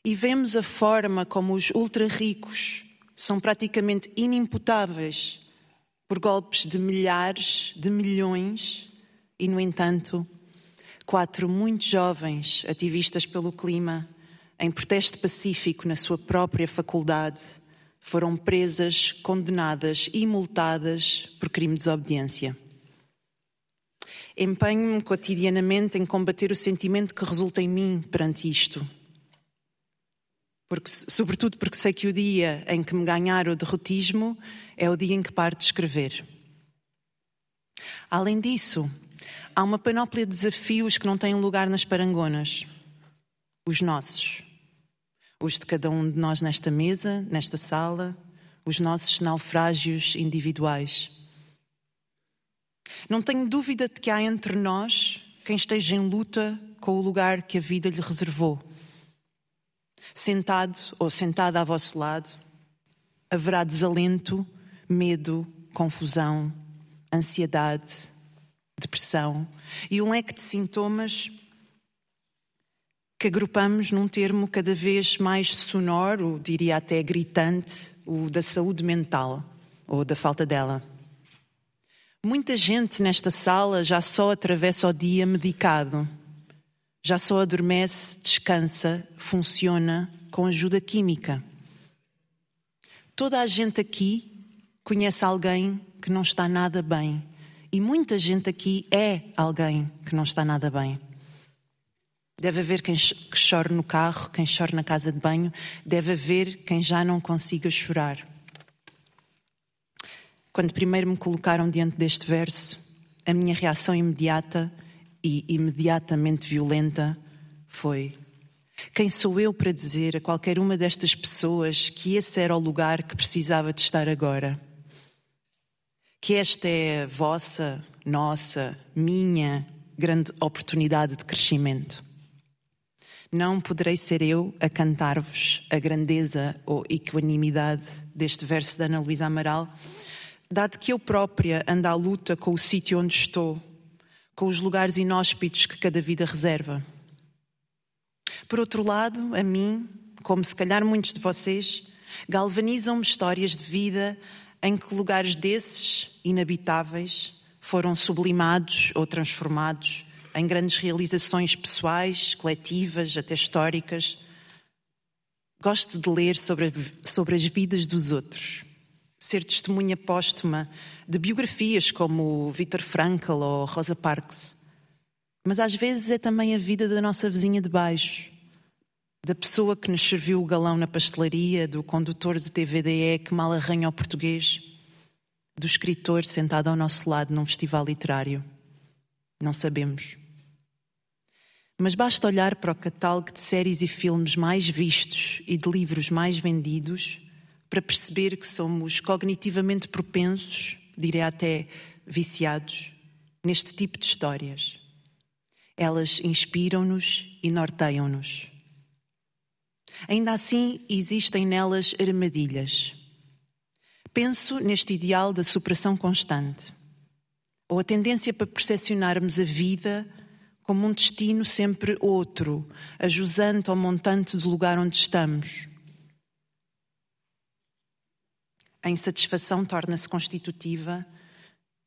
Speaker 5: E vemos a forma como os ultra-ricos são praticamente inimputáveis por golpes de milhares, de milhões, e, no entanto, quatro muito jovens ativistas pelo clima, em protesto pacífico na sua própria faculdade, foram presas, condenadas e multadas por crime de desobediência. Empenho-me cotidianamente em combater o sentimento que resulta em mim perante isto. Porque, sobretudo porque sei que o dia em que me ganhar o derrotismo é o dia em que paro de escrever. Além disso, Há uma panóplia de desafios que não têm lugar nas parangonas. Os nossos. Os de cada um de nós nesta mesa, nesta sala, os nossos naufrágios individuais. Não tenho dúvida de que há entre nós quem esteja em luta com o lugar que a vida lhe reservou. Sentado ou sentada a vosso lado, haverá desalento, medo, confusão, ansiedade, depressão e um leque de sintomas que agrupamos num termo cada vez mais sonoro, diria até gritante, o da saúde mental ou da falta dela. Muita gente nesta sala já só atravessa o dia medicado, já só adormece, descansa, funciona com ajuda química. Toda a gente aqui conhece alguém que não está nada bem e muita gente aqui é alguém que não está nada bem. Deve haver quem chore no carro, quem chore na casa de banho, deve haver quem já não consiga chorar. Quando primeiro me colocaram diante deste verso, a minha reação imediata e imediatamente violenta foi: Quem sou eu para dizer a qualquer uma destas pessoas que esse era o lugar que precisava de estar agora? Que esta é a vossa, nossa, minha grande oportunidade de crescimento. Não poderei ser eu a cantar-vos a grandeza ou equanimidade deste verso da Ana Luísa Amaral, dado que eu própria ando à luta com o sítio onde estou, com os lugares inóspitos que cada vida reserva. Por outro lado, a mim, como se calhar muitos de vocês, galvanizam-me histórias de vida em que lugares desses inabitáveis foram sublimados ou transformados em grandes realizações pessoais, coletivas, até históricas. Gosto de ler sobre, sobre as vidas dos outros, ser testemunha póstuma de biografias como Viktor Frankl ou Rosa Parks. Mas às vezes é também a vida da nossa vizinha de baixo, da pessoa que nos serviu o galão na pastelaria, do condutor de TVDE que mal arranha o português, do escritor sentado ao nosso lado num festival literário. Não sabemos. Mas basta olhar para o catálogo de séries e filmes mais vistos e de livros mais vendidos para perceber que somos cognitivamente propensos, direi até viciados, neste tipo de histórias. Elas inspiram-nos e norteiam-nos. Ainda assim, existem nelas armadilhas. Penso neste ideal da superação constante, ou a tendência para percepcionarmos a vida como um destino sempre outro, ajusante ao montante do lugar onde estamos. A insatisfação torna-se constitutiva,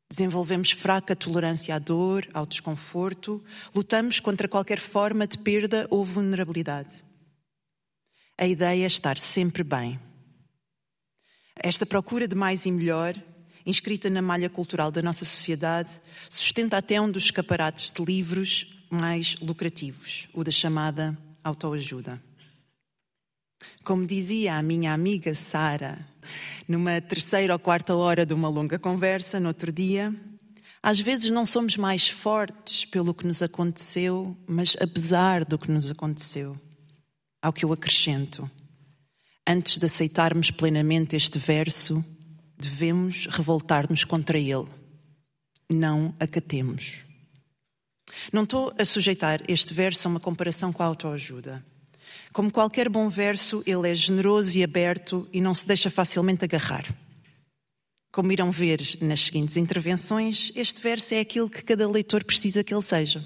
Speaker 5: desenvolvemos fraca tolerância à dor, ao desconforto, lutamos contra qualquer forma de perda ou vulnerabilidade. A ideia é estar sempre bem. Esta procura de mais e melhor, inscrita na malha cultural da nossa sociedade, sustenta até um dos escaparates de livros mais lucrativos, o da chamada autoajuda. Como dizia a minha amiga Sara, numa terceira ou quarta hora de uma longa conversa, no outro dia, às vezes não somos mais fortes pelo que nos aconteceu, mas apesar do que nos aconteceu. Ao que eu acrescento, antes de aceitarmos plenamente este verso, devemos revoltar-nos contra ele. Não acatemos. Não estou a sujeitar este verso a uma comparação com a autoajuda. Como qualquer bom verso, ele é generoso e aberto e não se deixa facilmente agarrar. Como irão ver nas seguintes intervenções, este verso é aquilo que cada leitor precisa que ele seja.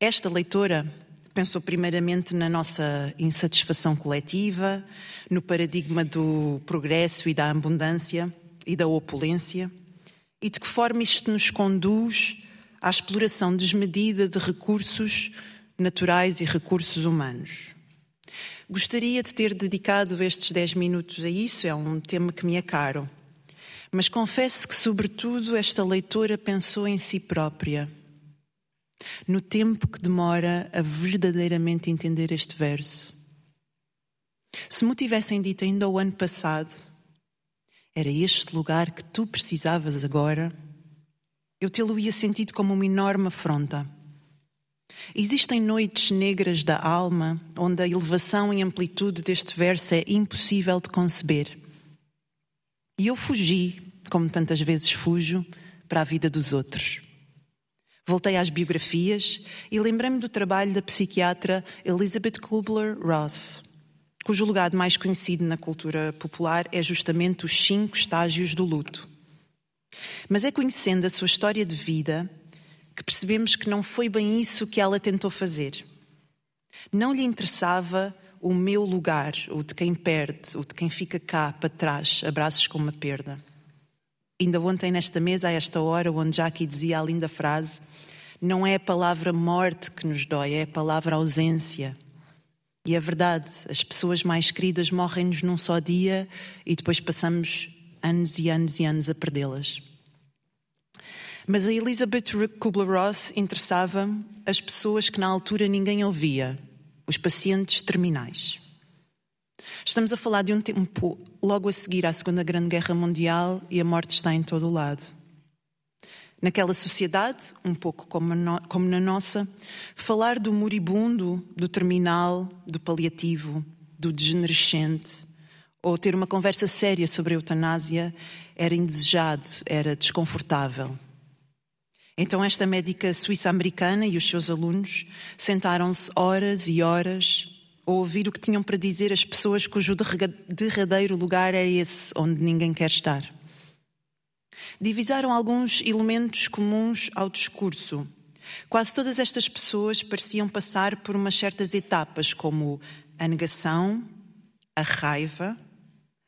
Speaker 5: Esta leitora pensou primeiramente na nossa insatisfação coletiva, no paradigma do progresso e da abundância e da opulência, e de que forma isto nos conduz à exploração desmedida de recursos naturais e recursos humanos. Gostaria de ter dedicado estes 10 minutos a isso, é um tema que me é caro. Mas confesso que, sobretudo, esta leitora pensou em si própria no tempo que demora a verdadeiramente entender este verso. Se me tivessem dito ainda o ano passado, era este lugar que tu precisavas agora, eu tê-lo-ia sentido como uma enorme afronta. Existem noites negras da alma onde a elevação e amplitude deste verso é impossível de conceber. E eu fugi, como tantas vezes fujo, para a vida dos outros. Voltei às biografias e lembrei-me do trabalho da psiquiatra Elizabeth Kubler-Ross, cujo legado mais conhecido na cultura popular é justamente os cinco estágios do luto. Mas é conhecendo a sua história de vida que percebemos que não foi bem isso que ela tentou fazer. Não lhe interessava o meu lugar, o de quem perde, o de quem fica cá para trás, abraços com uma perda. Ainda ontem, nesta mesa, a esta hora, onde Jackie dizia a linda frase: Não é a palavra morte que nos dói, é a palavra ausência. E é verdade, as pessoas mais queridas morrem-nos num só dia e depois passamos anos e anos e anos a perdê-las. Mas a Elizabeth Kubler-Ross interessava as pessoas que na altura ninguém ouvia, os pacientes terminais. Estamos a falar de um tempo logo a seguir à Segunda Grande Guerra Mundial e a morte está em todo o lado. Naquela sociedade, um pouco como, na nossa, falar do moribundo, do terminal, do paliativo, do degenerescente, ou ter uma conversa séria sobre a eutanásia era indesejado, era desconfortável. Então, esta médica suíça-americana e os seus alunos sentaram-se horas e horas ouvir o que tinham para dizer as pessoas cujo derradeiro lugar é esse onde ninguém quer estar. Divisaram alguns elementos comuns ao discurso. Quase todas estas pessoas pareciam passar por umas certas etapas, como a negação, a raiva,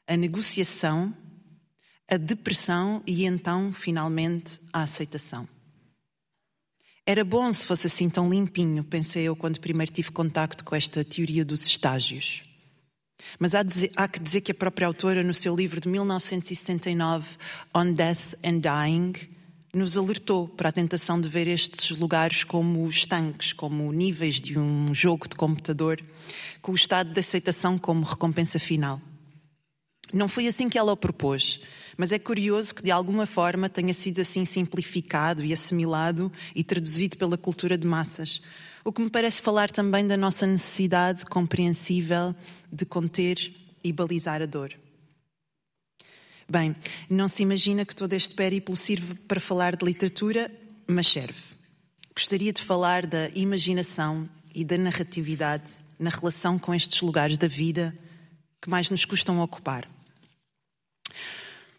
Speaker 5: a negociação, a depressão e então, finalmente, a aceitação. Era bom se fosse assim tão limpinho, pensei eu quando primeiro tive contacto com esta teoria dos estágios. Mas há, dizer, há, que dizer que a própria autora, no seu livro de 1969, On Death and Dying, nos alertou para a tentação de ver estes lugares como estanques, como níveis de um jogo de computador, com o estado de aceitação como recompensa final. Não foi assim que ela o propôs, mas é curioso que de alguma forma tenha sido assim simplificado e assimilado e traduzido pela cultura de massas. O que me parece falar também da nossa necessidade compreensível de conter e balizar a dor. Bem, não se imagina que todo este périplo sirve para falar de literatura, mas serve. Gostaria de falar da imaginação e da narratividade na relação com estes lugares da vida que mais nos custam ocupar.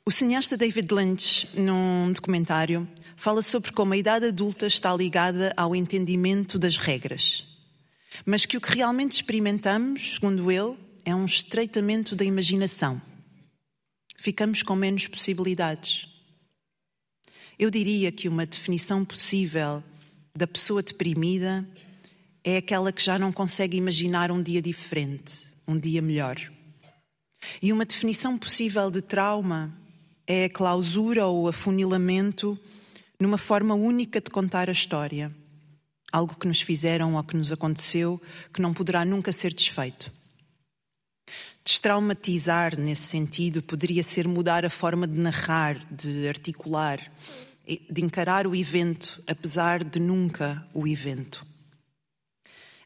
Speaker 5: O cineasta David Lynch, num documentário, fala sobre como a idade adulta está ligada ao entendimento das regras, mas que o que realmente experimentamos, segundo ele, é um estreitamento da imaginação. Ficamos com menos possibilidades. Eu diria que uma definição possível da pessoa deprimida é aquela que já não consegue imaginar um dia diferente, um dia melhor. E uma definição possível de trauma é a clausura ou afunilamento numa forma única de contar a história. Algo que nos fizeram ou que nos aconteceu que não poderá nunca ser desfeito. Destraumatizar, nesse sentido, poderia ser mudar a forma de narrar, de articular, de encarar o evento, apesar de nunca o evento.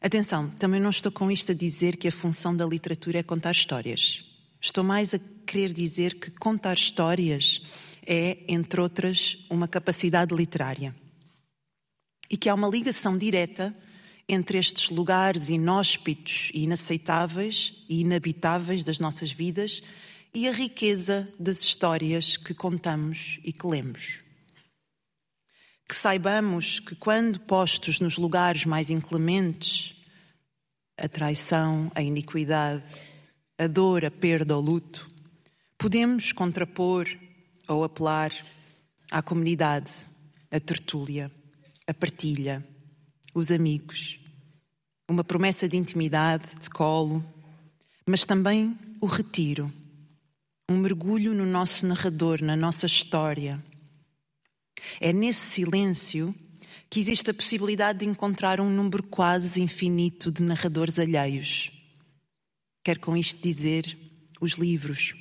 Speaker 5: Atenção, também não estou com isto a dizer que a função da literatura é contar histórias. Estou mais a querer dizer que contar histórias é, entre outras, uma capacidade literária. E que há uma ligação direta entre estes lugares inóspitos e inaceitáveis e inabitáveis das nossas vidas e a riqueza das histórias que contamos e que lemos. Que saibamos que, quando postos nos lugares mais inclementes, a traição, a iniquidade, a dor, a perda, o luto, podemos contrapor ou apelar à comunidade, a tertúlia, a partilha, os amigos, uma promessa de intimidade, de colo, mas também o retiro, um mergulho no nosso narrador, na nossa história. É nesse silêncio que existe a possibilidade de encontrar um número quase infinito de narradores alheios Quero com isto dizer os livros.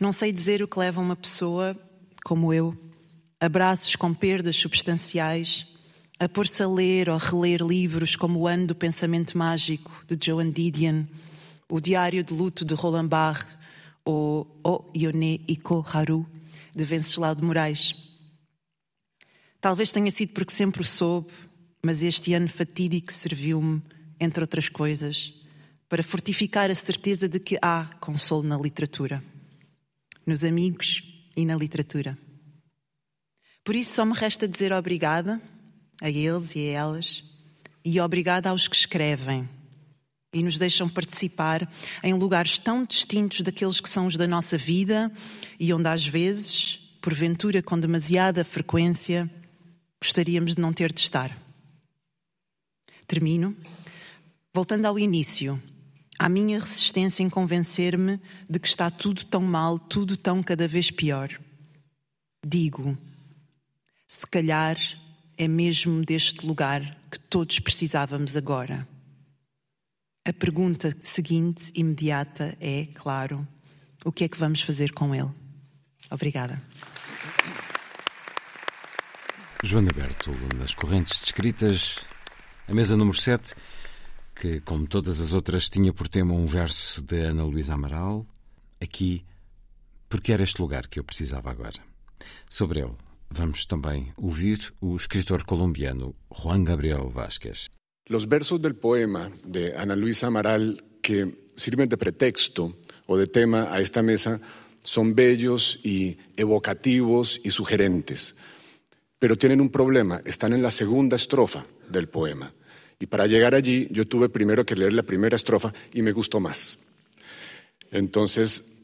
Speaker 5: Não sei dizer o que leva uma pessoa, como eu, abraços com perdas substanciais, a pôr-se a ler ou reler livros como O Ano do Pensamento Mágico, de Joan Didion, O Diário de Luto, de Roland Barthes, ou O Yone Iko Haru, de Venceslau de Moraes. Talvez tenha sido porque sempre o soube, mas este ano fatídico serviu-me, entre outras coisas, para fortificar a certeza de que há consolo na literatura, nos amigos e na literatura. Por isso, só me resta dizer obrigada a eles e a elas, e obrigada aos que escrevem e nos deixam participar em lugares tão distintos daqueles que são os da nossa vida e onde, às vezes, porventura com demasiada frequência, gostaríamos de não ter de estar. Termino voltando ao início à minha resistência em convencer-me de que está tudo tão mal, tudo tão cada vez pior. Digo, se calhar é mesmo deste lugar que todos precisávamos agora. A pergunta seguinte, imediata, é, claro, o que é que vamos fazer com ele? Obrigada.
Speaker 1: Joana Berto, nas correntes descritas, a mesa número 7 que, como todas as outras, tinha por tema um verso de Ana Luísa Amaral. Aqui, porque era este lugar que eu precisava agora. Sobre ele, vamos também ouvir o escritor colombiano Juan Gabriel Vázquez.
Speaker 6: Los versos del poema de Ana Luisa Amaral que sirven de pretexto o de tema a esta mesa son bellos y evocativos y sugerentes, pero tienen un problema, están en la segunda estrofa del poema. Y para llegar allí yo tuve primero que leer la primera estrofa y me gustó más. Entonces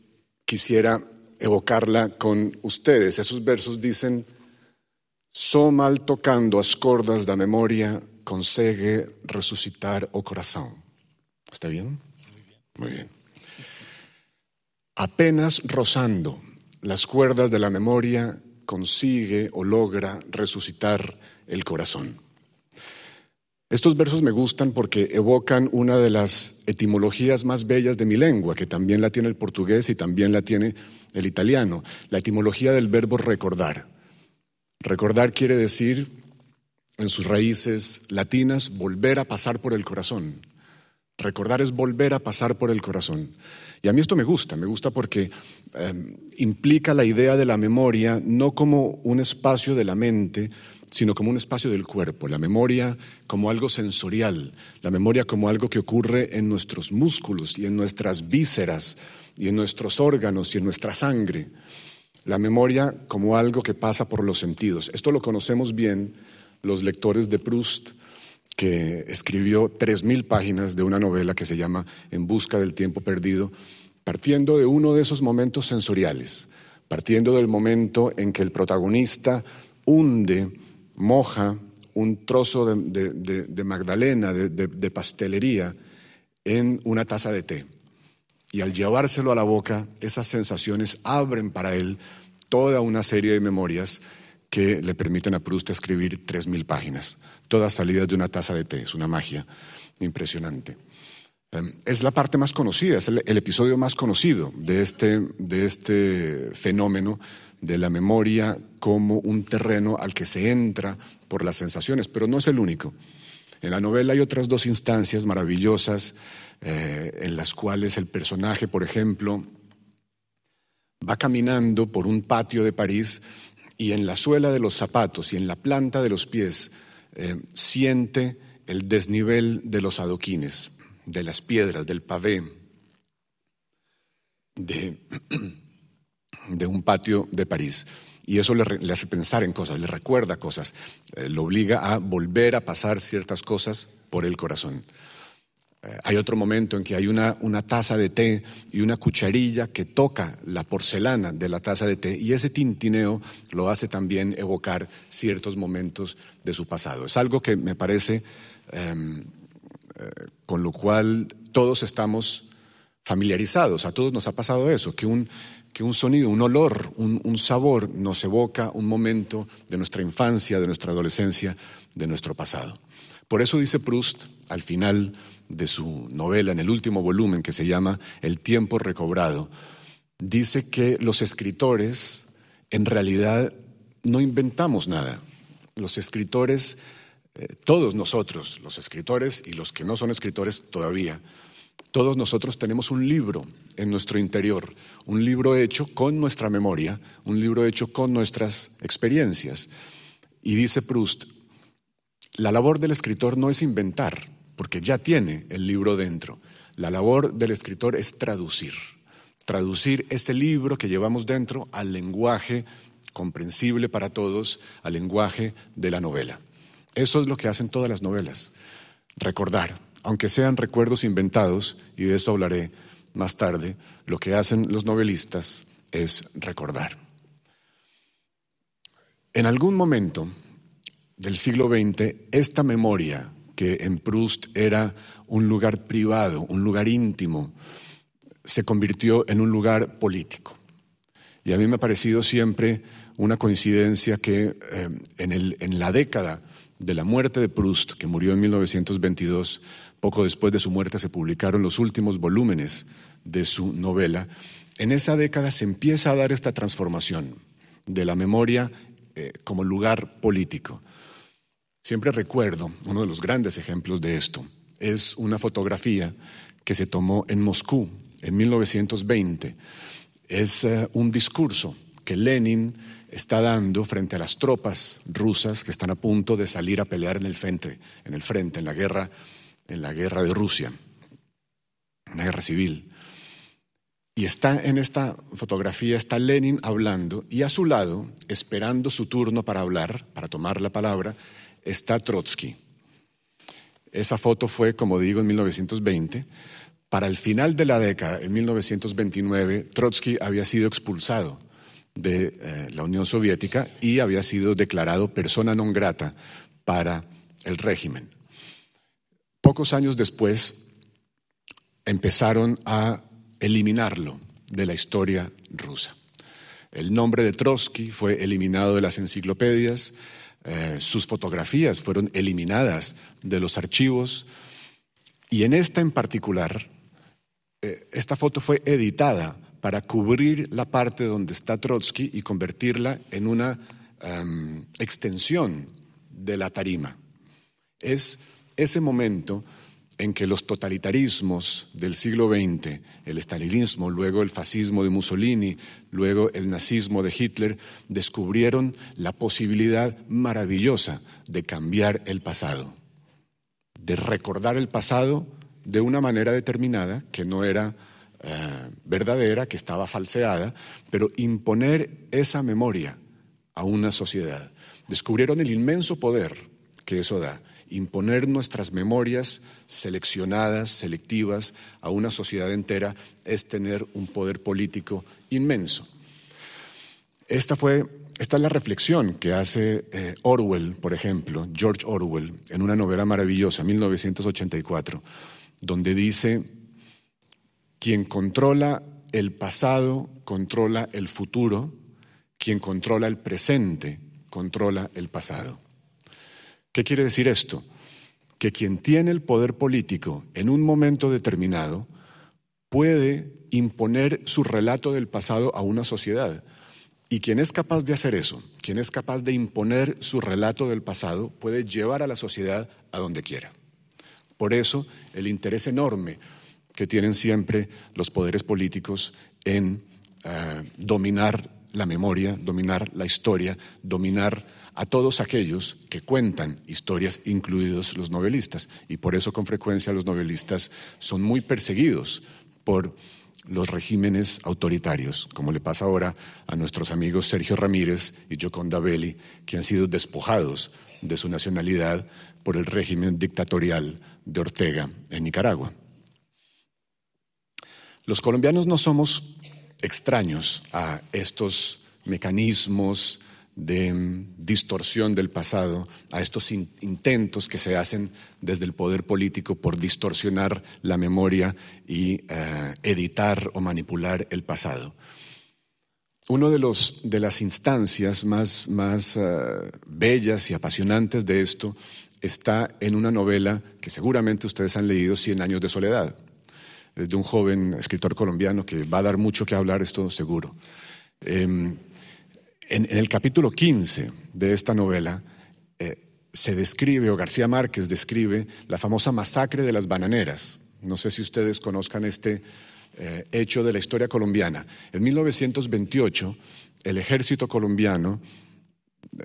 Speaker 6: quisiera evocarla con ustedes. Esos versos dicen, so mal tocando as cordas da memoria consegue resucitar o corazón. ¿Está bien? Muy bien. Apenas rozando las cuerdas de la memoria consigue o logra resucitar el corazón. Estos versos me gustan porque evocan una de las etimologías más bellas de mi lengua, que también la tiene el portugués y también la tiene el italiano, la etimología del verbo recordar. Recordar quiere decir, en sus raíces latinas, volver a pasar por el corazón, Recordar es volver a pasar por el corazón. Y a mí esto me gusta, me gusta porque eh, implica la idea de la memoria no como un espacio de la mente, sino como un espacio del cuerpo. La memoria como algo sensorial, la memoria como algo que ocurre en nuestros músculos y en nuestras vísceras y en nuestros órganos y en nuestra sangre. La memoria como algo que pasa por los sentidos. Esto lo conocemos bien los lectores de Proust, que escribió tres mil páginas de una novela que se llama En busca del tiempo perdido, partiendo de uno de esos momentos sensoriales, partiendo del momento en que el protagonista hunde, moja un trozo de, Magdalena, de pastelería, en una taza de té. Y al llevárselo a la boca, esas sensaciones abren para él toda una serie de memorias que le permiten a Proust escribir tres mil páginas, todas salidas de una taza de té. Es una magia impresionante. Em, es la parte más conocida, es el, episodio más conocido de este, de este fenómeno de la memoria como un terreno al que se entra por las sensaciones, pero no es el único. En la novela hay otras dos instancias maravillosas eh, en las cuales el personaje, por ejemplo, va caminando por un patio de París y en la suela de los zapatos y en la planta de los pies eh, siente el desnivel de los adoquines, de las piedras, del pavé, de, de un patio de París. Y eso le, hace pensar en cosas, le recuerda cosas, eh, lo obliga a volver a pasar ciertas cosas por el corazón. Eh, hay otro momento en que hay una, una, taza de té y una cucharilla que toca la porcelana de la taza de té y ese tintineo lo hace también evocar ciertos momentos de su pasado. Es algo que me parece em, eh, con lo cual todos estamos familiarizados, a todos nos ha pasado eso, que un, que un sonido, un olor, un, sabor nos evoca un momento de nuestra infancia, de nuestra adolescencia, de nuestro pasado. Por eso dice Proust al final de su novela, en el último volumen que se llama El tiempo recobrado, dice que los escritores en realidad no inventamos nada. Los escritores, eh, todos nosotros, los escritores y los que no son escritores todavía, todos nosotros tenemos un libro en nuestro interior, un libro hecho con nuestra memoria, un libro hecho con nuestras experiencias. Y dice Proust, la labor del escritor no es inventar, porque ya tiene el libro dentro. La labor del escritor es traducir, traducir ese libro que llevamos dentro al lenguaje comprensible para todos, al lenguaje de la novela. Eso es lo que hacen todas las novelas, recordar, aunque sean recuerdos inventados, y de eso hablaré más tarde, lo que hacen los novelistas es recordar. En algún momento del siglo XX, esta memoria que en Proust era un lugar privado, un lugar íntimo, se convirtió en un lugar político. Y a mí me ha parecido siempre una coincidencia que eh, en, en la década de la muerte de Proust, que murió en 1922, poco después de su muerte se publicaron los últimos volúmenes de su novela, en esa década se empieza a dar esta transformación de la memoria eh, como lugar político. Siempre recuerdo, uno de los grandes ejemplos de esto, es una fotografía que se tomó en Moscú en 1920. Es eh, un discurso que Lenin está dando frente a las tropas rusas que están a punto de salir a pelear en el frente, en el frente, en la guerra, en la guerra de Rusia, la guerra civil. Y está en esta fotografía, está Lenin hablando y a su lado, esperando su turno para hablar, para tomar la palabra, está Trotsky. Esa foto fue, como digo, en 1920. Para el final de la década, en 1929, Trotsky había sido expulsado de eh, la Unión Soviética y había sido declarado persona non grata para el régimen. Pocos años después empezaron a eliminarlo de la historia rusa. El nombre de Trotsky fue eliminado de las enciclopedias, eh, sus fotografías fueron eliminadas de los archivos y en esta en particular, eh, esta foto fue editada para cubrir la parte donde está Trotsky y convertirla en una em, extensión de la tarima. Es ese momento en que los totalitarismos del siglo XX, el estalinismo, luego el fascismo de Mussolini, luego el nazismo de Hitler, descubrieron la posibilidad maravillosa de cambiar el pasado, de recordar el pasado de una manera determinada, que no era eh, verdadera, que estaba falseada, pero imponer esa memoria a una sociedad. Descubrieron el inmenso poder que eso da imponer nuestras memorias seleccionadas, selectivas, a una sociedad entera es tener un poder político inmenso. Esta fue esta es la reflexión que hace eh, Orwell, por ejemplo, George Orwell, en una novela maravillosa, 1984, donde dice, quien controla el pasado, controla el futuro, quien controla el presente, controla el pasado. ¿Qué quiere decir esto? Que quien tiene el poder político en un momento determinado puede imponer su relato del pasado a una sociedad. Y quien es capaz de hacer eso, quien es capaz de imponer su relato del pasado, puede llevar a la sociedad a donde quiera. Por eso el interés enorme que tienen siempre los poderes políticos en eh, dominar la memoria, dominar la historia, dominar a todos aquellos que cuentan historias, incluidos los novelistas. Y por eso con frecuencia los novelistas son muy perseguidos por los regímenes autoritarios, como le pasa ahora a nuestros amigos Sergio Ramírez y Gioconda Belli, que han sido despojados de su nacionalidad por el régimen dictatorial de Ortega en Nicaragua. Los colombianos no somos extraños a estos mecanismos de distorsión del pasado, a estos intentos que se hacen desde el poder político por distorsionar la memoria y eh, editar o manipular el pasado. Una de, de las instancias más, más eh, bellas y apasionantes de esto está en una novela que seguramente ustedes han leído, Cien años de soledad, de un joven escritor colombiano que va a dar mucho que hablar, esto seguro. Em, en, el capítulo 15 de esta novela eh, se describe, o García Márquez describe, la famosa masacre de las bananeras. No sé si ustedes conozcan este eh, hecho de la historia colombiana. En 1928, el ejército colombiano eh,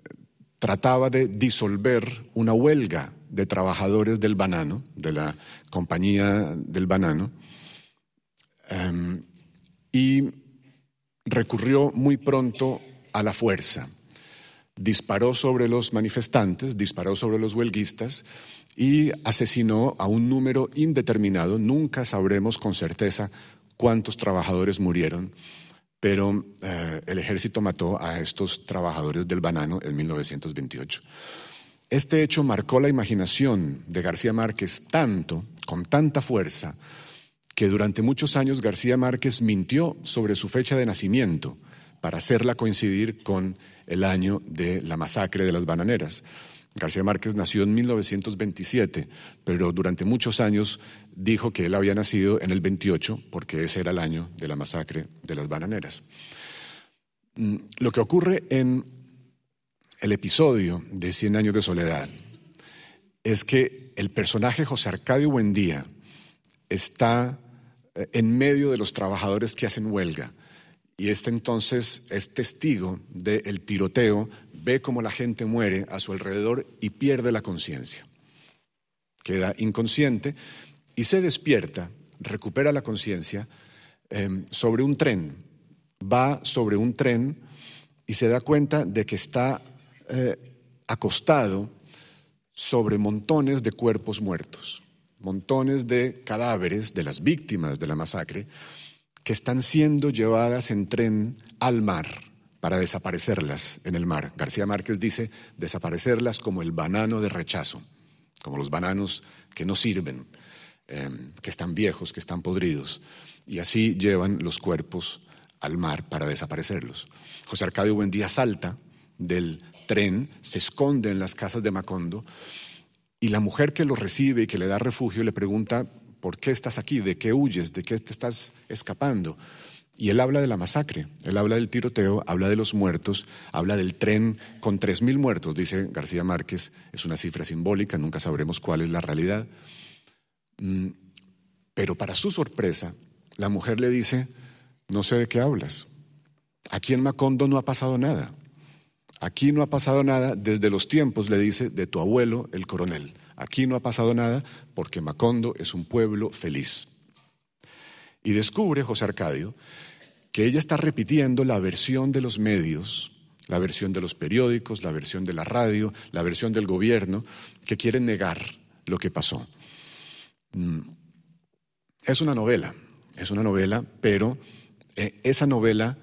Speaker 6: trataba de disolver una huelga de trabajadores del banano, de la compañía del banano, em, y recurrió muy pronto a la fuerza. Disparó sobre los manifestantes, disparó sobre los huelguistas y asesinó a un número indeterminado. Nunca sabremos con certeza cuántos trabajadores murieron, pero eh, el ejército mató a estos trabajadores del banano en 1928. Este hecho marcó la imaginación de García Márquez tanto, con tanta fuerza, que durante muchos años García Márquez mintió sobre su fecha de nacimiento para hacerla coincidir con el año de la masacre de las bananeras. García Márquez nació en 1927, pero durante muchos años dijo que él había nacido en el 28 porque ese era el año de la masacre de las bananeras. Mm, lo que ocurre en el episodio de Cien años de soledad es que el personaje José Arcadio Buendía está eh, en medio de los trabajadores que hacen huelga y este entonces es testigo del tiroteo, ve cómo la gente muere a su alrededor y pierde la conciencia. Queda inconsciente y se despierta, recupera la conciencia em, sobre un tren. Va sobre un tren y se da cuenta de que está eh, acostado sobre montones de cuerpos muertos, montones de cadáveres de las víctimas de la masacre que están siendo llevadas en tren al mar para desaparecerlas en el mar. García Márquez dice desaparecerlas como el banano de rechazo, como los bananos que no sirven, em, que están viejos, que están podridos. Y así llevan los cuerpos al mar para desaparecerlos. José Arcadio Buendía salta del tren, se esconde en las casas de Macondo y la mujer que lo recibe y que le da refugio le pregunta ¿por qué estás aquí? ¿De qué huyes? ¿De qué te estás escapando? Y él habla de la masacre, él habla del tiroteo, habla de los muertos, habla del tren con tres mil muertos, dice García Márquez, es una cifra simbólica, nunca sabremos cuál es la realidad. Mm, pero para su sorpresa, la mujer le dice, no sé de qué hablas. Aquí en Macondo no ha pasado nada. Aquí no ha pasado nada desde los tiempos, le dice, de tu abuelo, el coronel. Aquí no ha pasado nada porque Macondo es un pueblo feliz. Y descubre José Arcadio que ella está repitiendo la versión de los medios, la versión de los periódicos, la versión de la radio, la versión del gobierno, que quieren negar lo que pasó. Mm. Es una novela, es una novela, pero eh, esa novela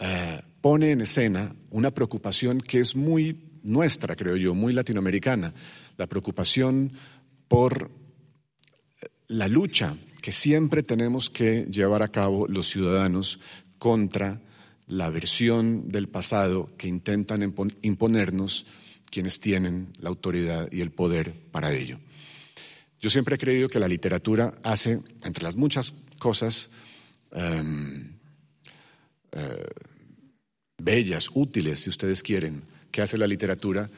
Speaker 6: eh, pone en escena una preocupación que es muy nuestra, creo yo, muy latinoamericana, la preocupación por la lucha que siempre tenemos que llevar a cabo los ciudadanos contra la versión del pasado que intentan imponernos quienes tienen la autoridad y el poder para ello. Yo siempre he creído que la literatura hace, entre las muchas cosas em, eh, bellas, útiles, si ustedes quieren, que hace la literatura,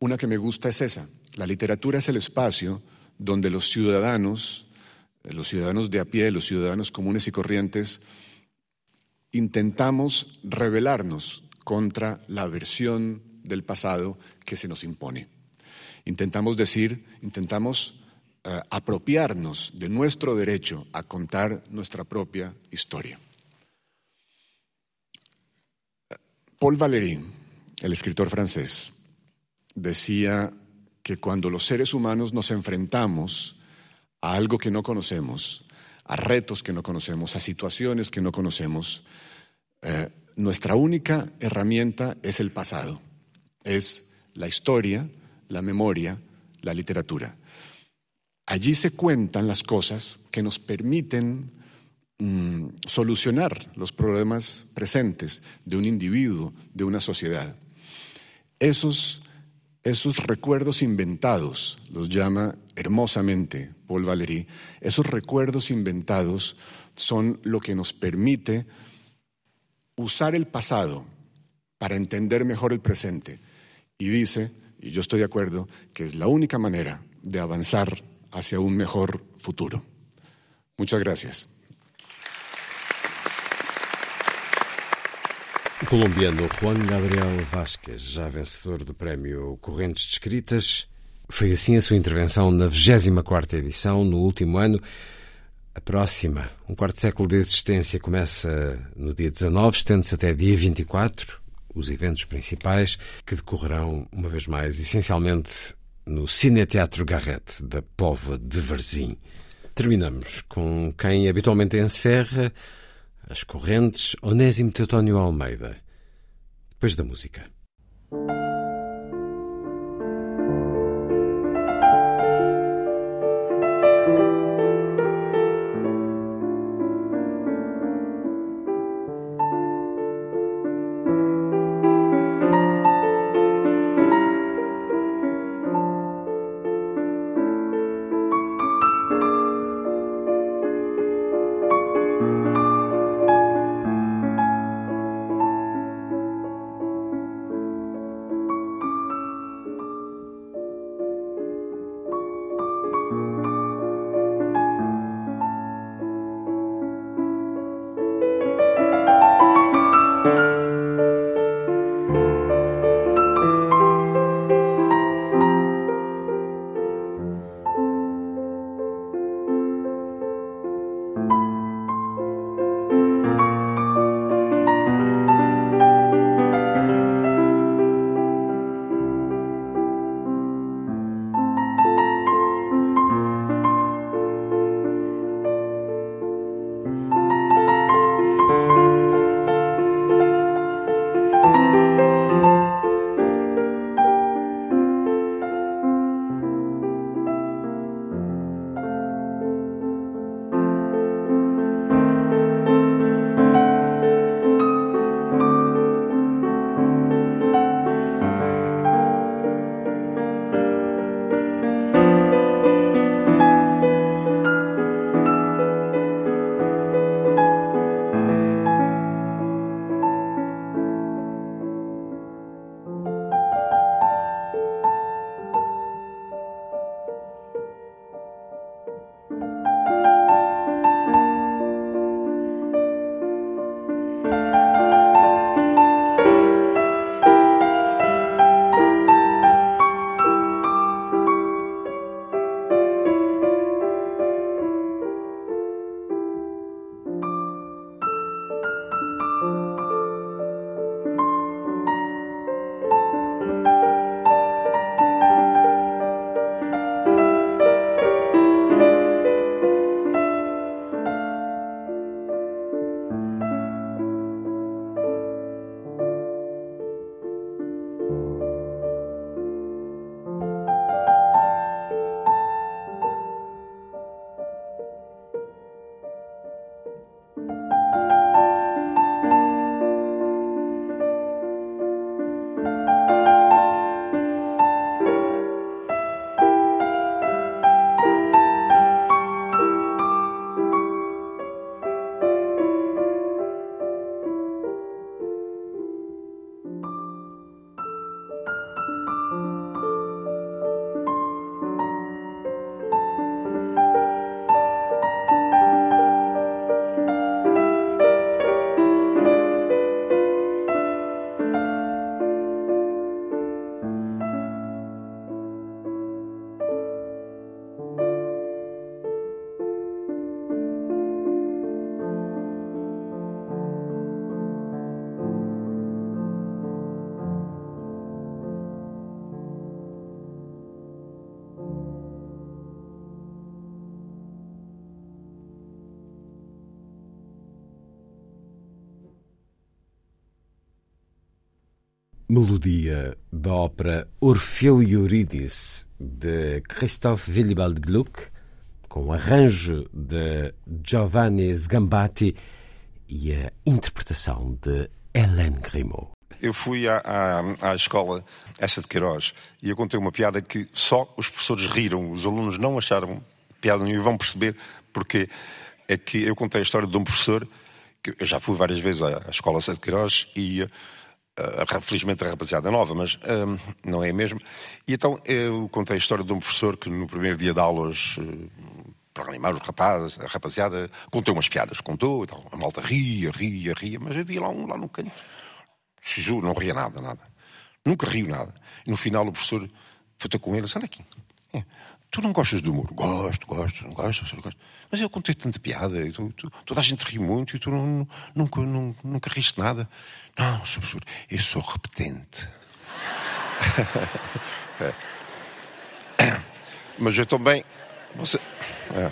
Speaker 6: una que me gusta es esa. La literatura es el espacio donde los ciudadanos, los ciudadanos de a pie, los ciudadanos comunes y corrientes, intentamos rebelarnos contra la versión del pasado que se nos impone. Intentamos decir, intentamos eh, apropiarnos de nuestro derecho a contar nuestra propia historia. Paul Valéry, el escritor francés, decía que cuando los seres humanos nos enfrentamos a algo que no conocemos, a retos que no conocemos, a situaciones que no conocemos, eh, nuestra única herramienta es el pasado, es la historia, la memoria, la literatura. Allí se cuentan las cosas que nos permiten mm, solucionar los problemas presentes de un individuo, de una sociedad. Esos, esos recuerdos inventados, los llama hermosamente Paul Valéry, esos recuerdos inventados son lo que nos permite usar el pasado para entender mejor el presente. Y dice, y yo estoy de acuerdo, que es la única manera de avanzar hacia un mejor futuro. Muchas gracias.
Speaker 1: Colombiano Juan Gabriel Vázquez, já vencedor do prémio Correntes de Escritas, foi assim a sua intervenção na 24ª edição, no último ano. A próxima, um quarto século de existência, começa no dia 19, estende-se até dia 24, os eventos principais, que decorrerão, uma vez mais, essencialmente no Cineteatro Garrett, da Pova de Varzim. Terminamos com quem habitualmente encerra as correntes Onésimo Teutónio Almeida, depois da música. Melodia da ópera Orfeu e Eurídice, de Christoph Willibald Gluck, com arranjo de Giovanni Sgambati e a interpretação de Hélène Grimaud.
Speaker 7: Eu fui à, à, à, escola essa de Queiroz e eu contei uma piada que só os professores riram, os alunos não acharam piada nenhuma e vão perceber porque é que eu contei a história de um professor que eu já fui várias vezes à, à escola de Queiroz e Uh, felizmente a rapaziada é nova, mas uh, não é mesmo. E então eu contei a história de um professor que no primeiro dia de aulas, uh, para animar os rapazes, a rapaziada, contou umas piadas, contou, então, a malta ria, ria, ria, mas havia lá um lá no canto, se não ria nada, nada. Nunca riu nada. E no final o professor foi ter com ele, anda aqui. É, tu não gostas de humor? Gosto, gosto, não gosto, não gosto. Mas eu contei tanta piada, e tu, tu, toda a gente riu muito e tu não, nunca, nunca, nunca riste nada. Não. Professor, eu sou repetente. Mas eu também. Você, é.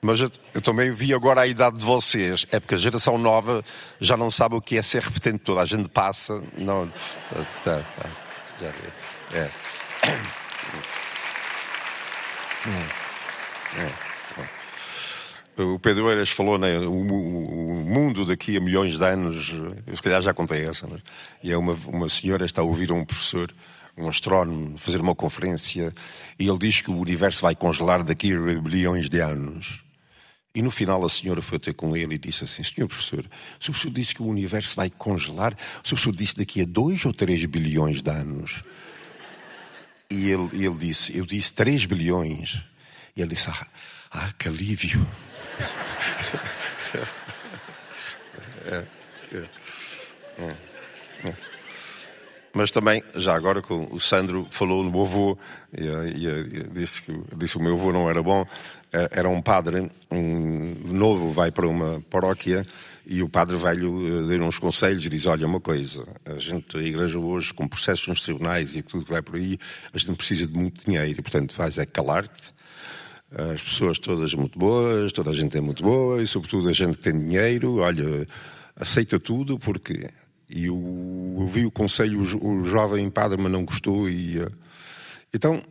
Speaker 7: Mas eu, eu, também vi agora a idade de vocês. É porque a geração nova já não sabe o que é ser repetente. Toda a gente passa. Não. Tá, tá, tá. Já É. É. É. O Pedro Eiras falou, né, o, o, mundo daqui a milhões de anos, eu se calhar já contei essa, mas, e é uma, uma senhora está a ouvir um professor, um astrónomo, fazer uma conferência, e ele diz que o universo vai congelar daqui a bilhões de anos. E no final a senhora foi ter com ele e disse assim: Senhor professor, o professor disse que o universo vai congelar, o professor disse daqui a dois ou três bilhões de anos. E ele, ele disse: Eu disse 3 bilhões. E ele disse: Ah, ah que alívio. é, é, é, Mas também, já agora, com o Sandro falou no meu avô, e, e, e disse que disse, o meu avô não era bom, é, era um padre, um novo, vai para uma paróquia e o padre velho eh, dar uns conselhos e diz: Olha, uma coisa, a gente, a igreja hoje, com processos nos tribunais e tudo que vai por aí, a gente precisa de muito dinheiro e, portanto, faz é calar-te. As pessoas todas muito boas, toda a gente é muito boa e, sobretudo, a gente que tem dinheiro, olha, aceita tudo porque. E eu ouvi o conselho, o jovem padre, mas não gostou e. Eh, então,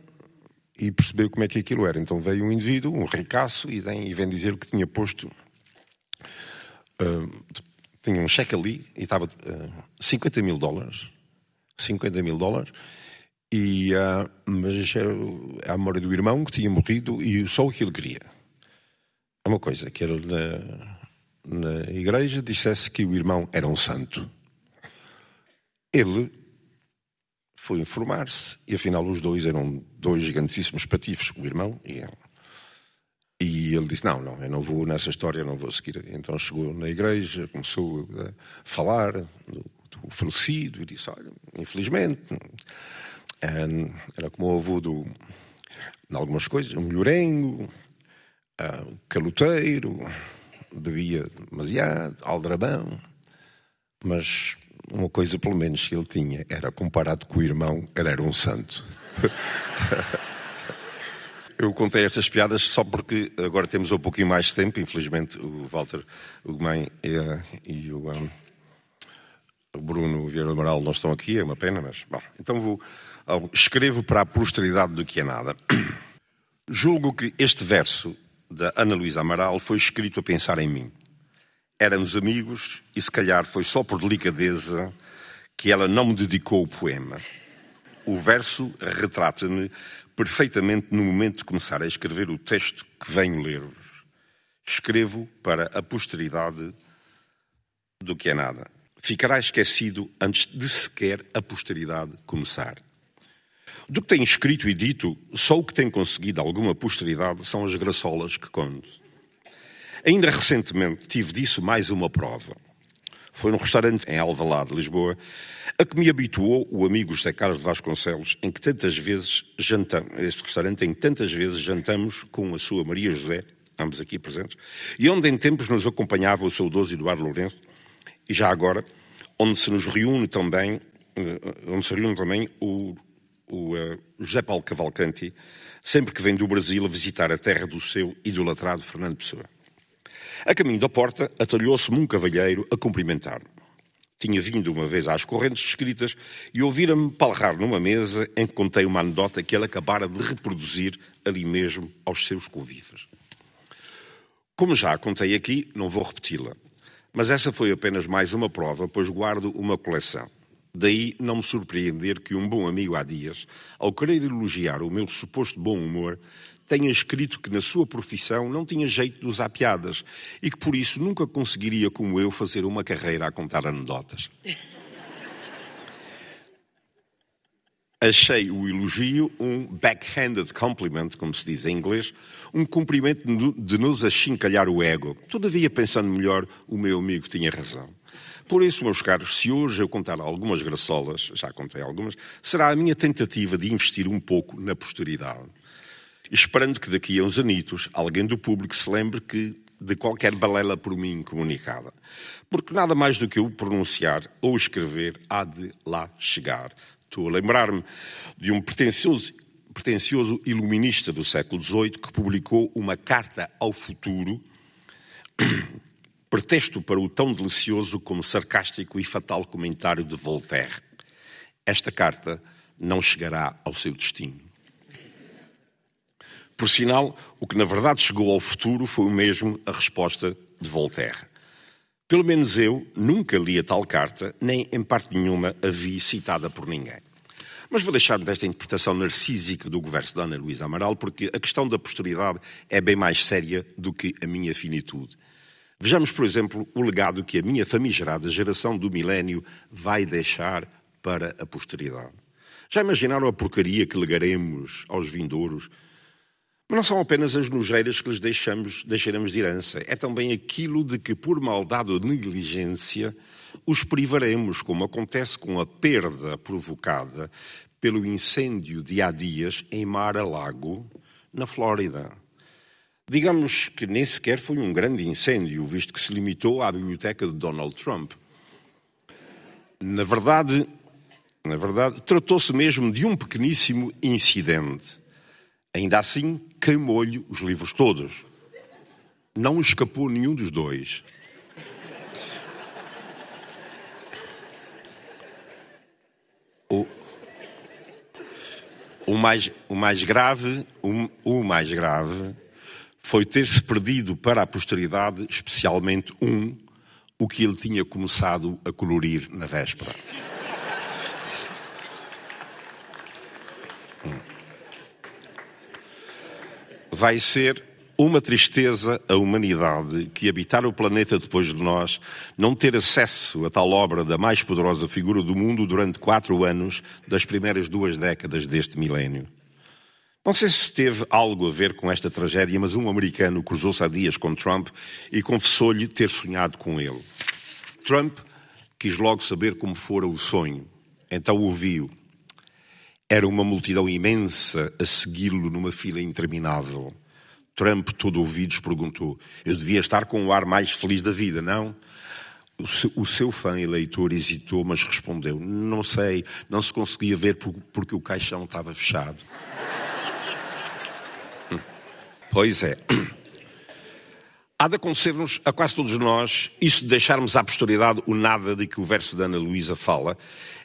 Speaker 7: e percebeu como é que aquilo era. Então veio um indivíduo, um ricaço, e vem, e vem dizer que tinha posto tinha um cheque ali e estava uh, 50 mil dólares. 50 mil dólares. E, uh, mas é a memória do irmão que tinha morrido e só o que ele queria. É uma coisa, que era na, na igreja dissesse que o irmão era um santo. Ele foi informar-se e afinal os dois eram dois gigantíssimos patifes, o irmão e ele. E ele disse: Não, não, eu não vou nessa história, não vou seguir. Então chegou na igreja, começou a falar do, do falecido e disse: Olha, infelizmente, era como o avô do, de algumas coisas, um melhorengo, uh, caloteiro, bebia demasiado, aldrabão, mas uma coisa pelo menos que ele tinha era comparado com o irmão, ele era um santo. Eu contei estas piadas só porque agora temos um pouquinho mais de tempo. Infelizmente, o Walter e, e o, um, o Bruno Vieira Amaral não estão aqui, é uma pena, mas. Bom, então vou. Escrevo para a posteridade do que é nada. Julgo que este verso da Ana Luísa Amaral foi escrito a pensar em mim. Éramos amigos e se calhar foi só por delicadeza que ela não me dedicou o poema. O verso retrata-me perfeitamente no momento de começar a escrever o texto que venho ler-vos. Escrevo para a posteridade do que é nada. Ficará esquecido antes de sequer a posteridade começar. Do que tenho escrito e dito, só o que tem conseguido alguma posteridade são as graçolas que conto. Ainda recentemente tive disso mais uma prova. Foi num restaurante em Alvalade, Lisboa, a que me habituou o amigo José Carlos de Vasconcelos, em que tantas vezes jantamos, este restaurante em que tantas vezes jantamos com a sua Maria José, ambos aqui presentes, e onde em tempos nos acompanhava o saudoso Eduardo Lourenço, e já agora, onde se nos reúne também, eh, onde se reúne também o, o uh, José Paulo Cavalcanti, sempre que vem do Brasil a visitar a terra do seu idolatrado Fernando Pessoa. A caminho da porta, atalhou-se-me um cavalheiro a cumprimentar-me. Tinha vindo uma vez às correntes escritas e ouvira-me palrar numa mesa em que contei uma anedota que ele acabara de reproduzir ali mesmo aos seus convívios. Como já a contei aqui, não vou repeti-la. Mas essa foi apenas mais uma prova, pois guardo uma coleção. Daí não me surpreender que um bom amigo há dias, ao querer elogiar o meu suposto bom humor, tenha escrito que na sua profissão não tinha jeito de usar piadas e que por isso nunca conseguiria, como eu, fazer uma carreira a contar anedotas. Achei o elogio um backhanded compliment, como se diz em inglês, um cumprimento de nos achincalhar o ego. Todavia, pensando melhor, o meu amigo tinha razão. Por isso, meus caros, se hoje eu contar algumas graçolas, já contei algumas, será a minha tentativa de investir um pouco na posteridade. Esperando que daqui a uns anitos alguém do público se lembre que de qualquer balela por mim comunicada. Porque nada mais do que eu pronunciar ou escrever há de lá chegar. Estou a lembrar-me de um pretencioso, pretencioso iluminista do século XVIII que publicou uma carta ao futuro, pretexto para o tão delicioso como sarcástico e fatal comentário de Voltaire. Esta carta não chegará ao seu destino. Por sinal, o que na verdade chegou ao futuro foi o mesmo a resposta de Voltaire. Pelo menos eu nunca li a tal carta, nem em parte nenhuma a vi citada por ninguém. Mas vou deixar desta interpretação narcísica do governo da Ana Luísa Amaral, porque a questão da posteridade é bem mais séria do que a minha finitude. Vejamos, por exemplo, o legado que a minha famigerada geração do milénio vai deixar para a posteridade. Já imaginaram a porcaria que legaremos aos vindouros mas não são apenas as nojeiras que lhes deixamos, deixaremos de herança, é também aquilo de que, por maldade ou negligência, os privaremos, como acontece com a perda provocada pelo incêndio de há dias em Mar-a-Lago, na Flórida. Digamos que nem sequer foi um grande incêndio, visto que se limitou à biblioteca de Donald Trump. Na verdade, na verdade, tratou-se mesmo de um pequeníssimo incidente. Ainda assim, queimou-lhe os livros todos. Não escapou nenhum dos dois. O, o, mais, o mais grave, o, o mais grave foi ter-se perdido para a posteridade, especialmente um, o que ele tinha começado a colorir na véspera. Vai ser uma tristeza a humanidade que habitar o planeta depois de nós não ter acesso a tal obra da mais poderosa figura do mundo durante quatro anos das primeiras duas décadas deste milénio. Não sei se teve algo a ver com esta tragédia, mas um americano cruzou-se há dias com Trump e confessou-lhe ter sonhado com ele. Trump quis logo saber como fora o sonho, então ouviu era uma multidão imensa a segui-lo numa fila interminável. Trump, todo ouvidos, perguntou: Eu devia estar com o ar mais feliz da vida, não? O seu, fã eleitor hesitou, mas respondeu: Não sei, não se conseguia ver porque o caixão estava fechado. pois é. Há de acontecer-nos a quase todos nós isso de deixarmos à posteridade o nada de que o verso da Ana Luísa fala,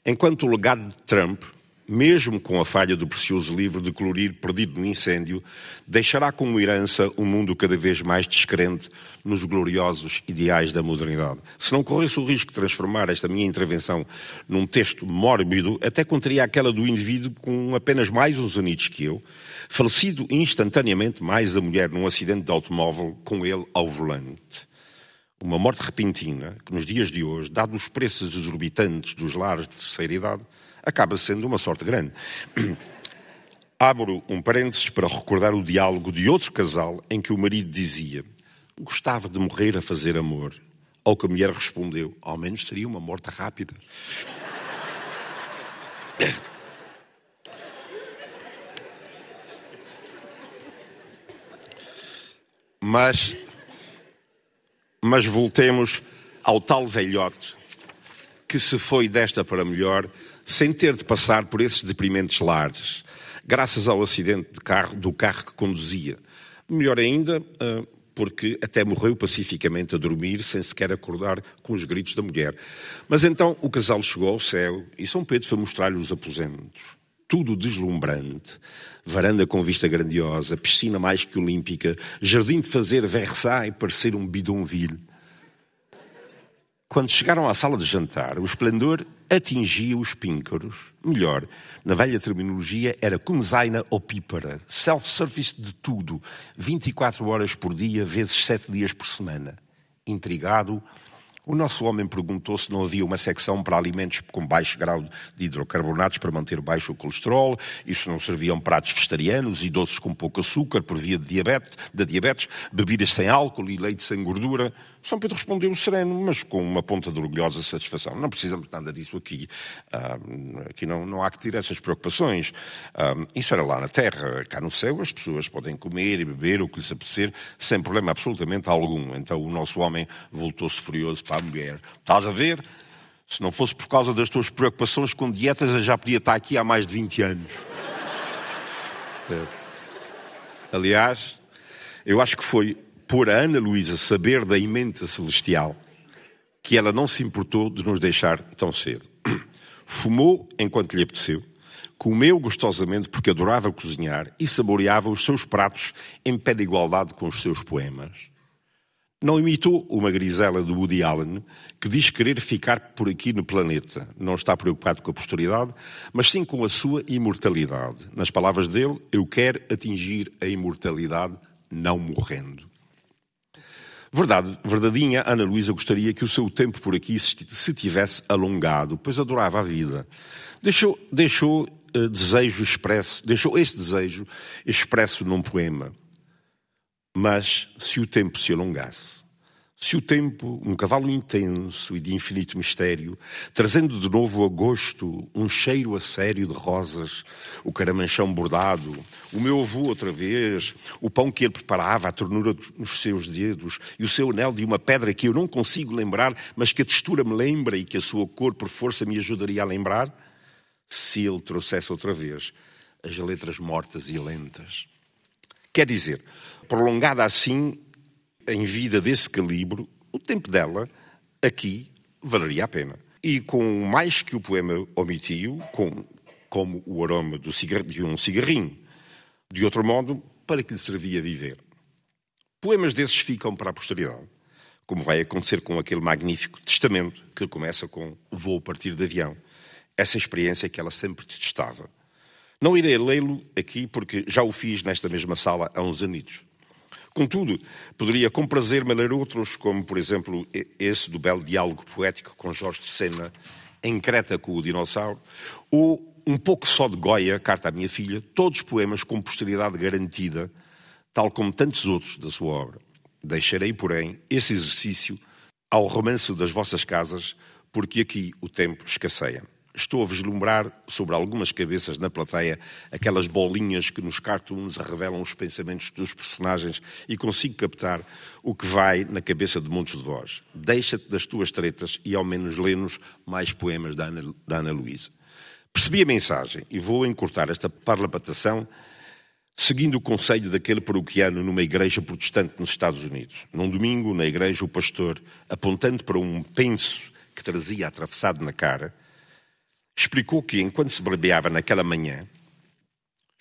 Speaker 7: enquanto o legado de Trump mesmo com a falha do precioso livro de colorir perdido no incêndio, deixará como herança um mundo cada vez mais descrente nos gloriosos ideais da modernidade. Se não corresse o risco de transformar esta minha intervenção num texto mórbido, até contaria aquela do indivíduo com apenas mais uns anitos que eu, falecido instantaneamente mais a mulher num acidente de automóvel com ele ao volante. Uma morte repentina que, nos dias de hoje, dados os preços exorbitantes dos lares de terceira idade, acaba sendo uma sorte grande. Abro um parênteses para recordar o diálogo de outro casal em que o marido dizia: Gostava de morrer a fazer amor. Ao que a mulher respondeu: Ao menos seria uma morte rápida. Mas mas voltemos ao tal velhote que se foi desta para melhor sem ter de passar por esses deprimentes lares, graças ao acidente carro, do carro que conduzia. Melhor ainda, ah, porque até morreu pacificamente a dormir, sem sequer acordar com os gritos da mulher. Mas então o casal chegou ao céu e São Pedro foi mostrar-lhe os aposentos. Tudo deslumbrante. Varanda com vista grandiosa, piscina mais que olímpica, jardim de fazer Versailles parecer um bidonville. Quando chegaram à sala de jantar, o esplendor atingia os píncaros. Melhor, na velha terminologia, era comezaina ou pípara, self-service de tudo, 24 horas por dia, vezes 7 dias por semana. Intrigado, o nosso homem perguntou se não havia uma secção para alimentos com baixo grau de hidrocarbonatos para manter baixo o colesterol, e se não serviam pratos vegetarianos e doces com pouco açúcar por via de diabetes, da diabetes, bebidas sem álcool e leite sem gordura. São Pedro respondeu sereno, mas com uma ponta de orgulhosa satisfação. Não precisamos nada disso aqui. Ah, aqui não, não, há que ter essas preocupações. Ah, isso era lá na Terra. Cá no céu as pessoas podem comer e beber o que lhes apetecer sem problema absolutamente algum. Então o nosso homem voltou-se furioso para a mulher. Estás a ver? Se não fosse por causa das tuas preocupações com dietas, eu já podia estar aqui há mais de 20 anos. É. Aliás, eu acho que foi por a Ana Luísa saber da emenda celestial que ela não se importou de nos deixar tão cedo. Fumou enquanto lhe apeteceu, comeu gostosamente porque adorava cozinhar e saboreava os seus pratos em pé de igualdade com os seus poemas. Não imitou uma grisela do Woody Allen, que diz querer ficar por aqui no planeta. Não está preocupado com a posteridade, mas sim com a sua imortalidade. Nas palavras dele, eu quero atingir a imortalidade não morrendo. Verdade, verdadinha, Ana Luísa gostaria que o seu tempo por aqui se tivesse alongado, pois adorava a vida. Deixou, deixou uh, desejo expresso, deixou esse desejo expresso num poema. Mas se o tempo se alongasse, se o tempo, um cavalo intenso e de infinito mistério, trazendo de novo a gosto um cheiro a sério de rosas, o caramanchão bordado, o meu avô outra vez, o pão que ele preparava, a ternura nos seus dedos e o seu anel de uma pedra que eu não consigo lembrar, mas que a textura me lembra e que a sua cor por força me ajudaria a lembrar, se ele trouxesse outra vez as letras mortas e lentas. Quer dizer, prolongada assim em vida desse calibre, o tempo dela, aqui, valeria a pena. E com mais que o poema omitiu, com, como o aroma de um cigarrinho. De outro modo, para que lhe servia viver? Poemas desses ficam para a posteridade, como vai acontecer com aquele magnífico testamento que começa com Vou partir de avião. Essa experiência que ela sempre detestava. Não irei lê-lo aqui porque já o fiz nesta mesma sala há uns anitos. Contudo, poderia com prazer me ler outros, como, por exemplo, esse do belo diálogo poético com Jorge de Sena, em Creta com o dinossauro, ou um pouco só de Goya, Carta à Minha Filha, todos poemas com posteridade garantida, tal como tantos outros da sua obra. Deixarei, porém, esse exercício ao romance das vossas casas, porque aqui o tempo escasseia estou a vislumbrar sobre algumas cabeças na plateia aquelas bolinhas que nos cartoons revelam os pensamentos dos personagens e consigo captar o que vai na cabeça de muitos de vós. Deixa-te das tuas tretas e ao menos lê-nos mais poemas da Ana, da Ana Luísa. Percebi a mensagem e vou encurtar esta parlapatação seguindo o conselho daquele paroquiano numa igreja protestante nos Estados Unidos. Num domingo, na igreja, o pastor, apontando para um penso que trazia atravessado na cara, explicou que, enquanto se barbeava naquela manhã,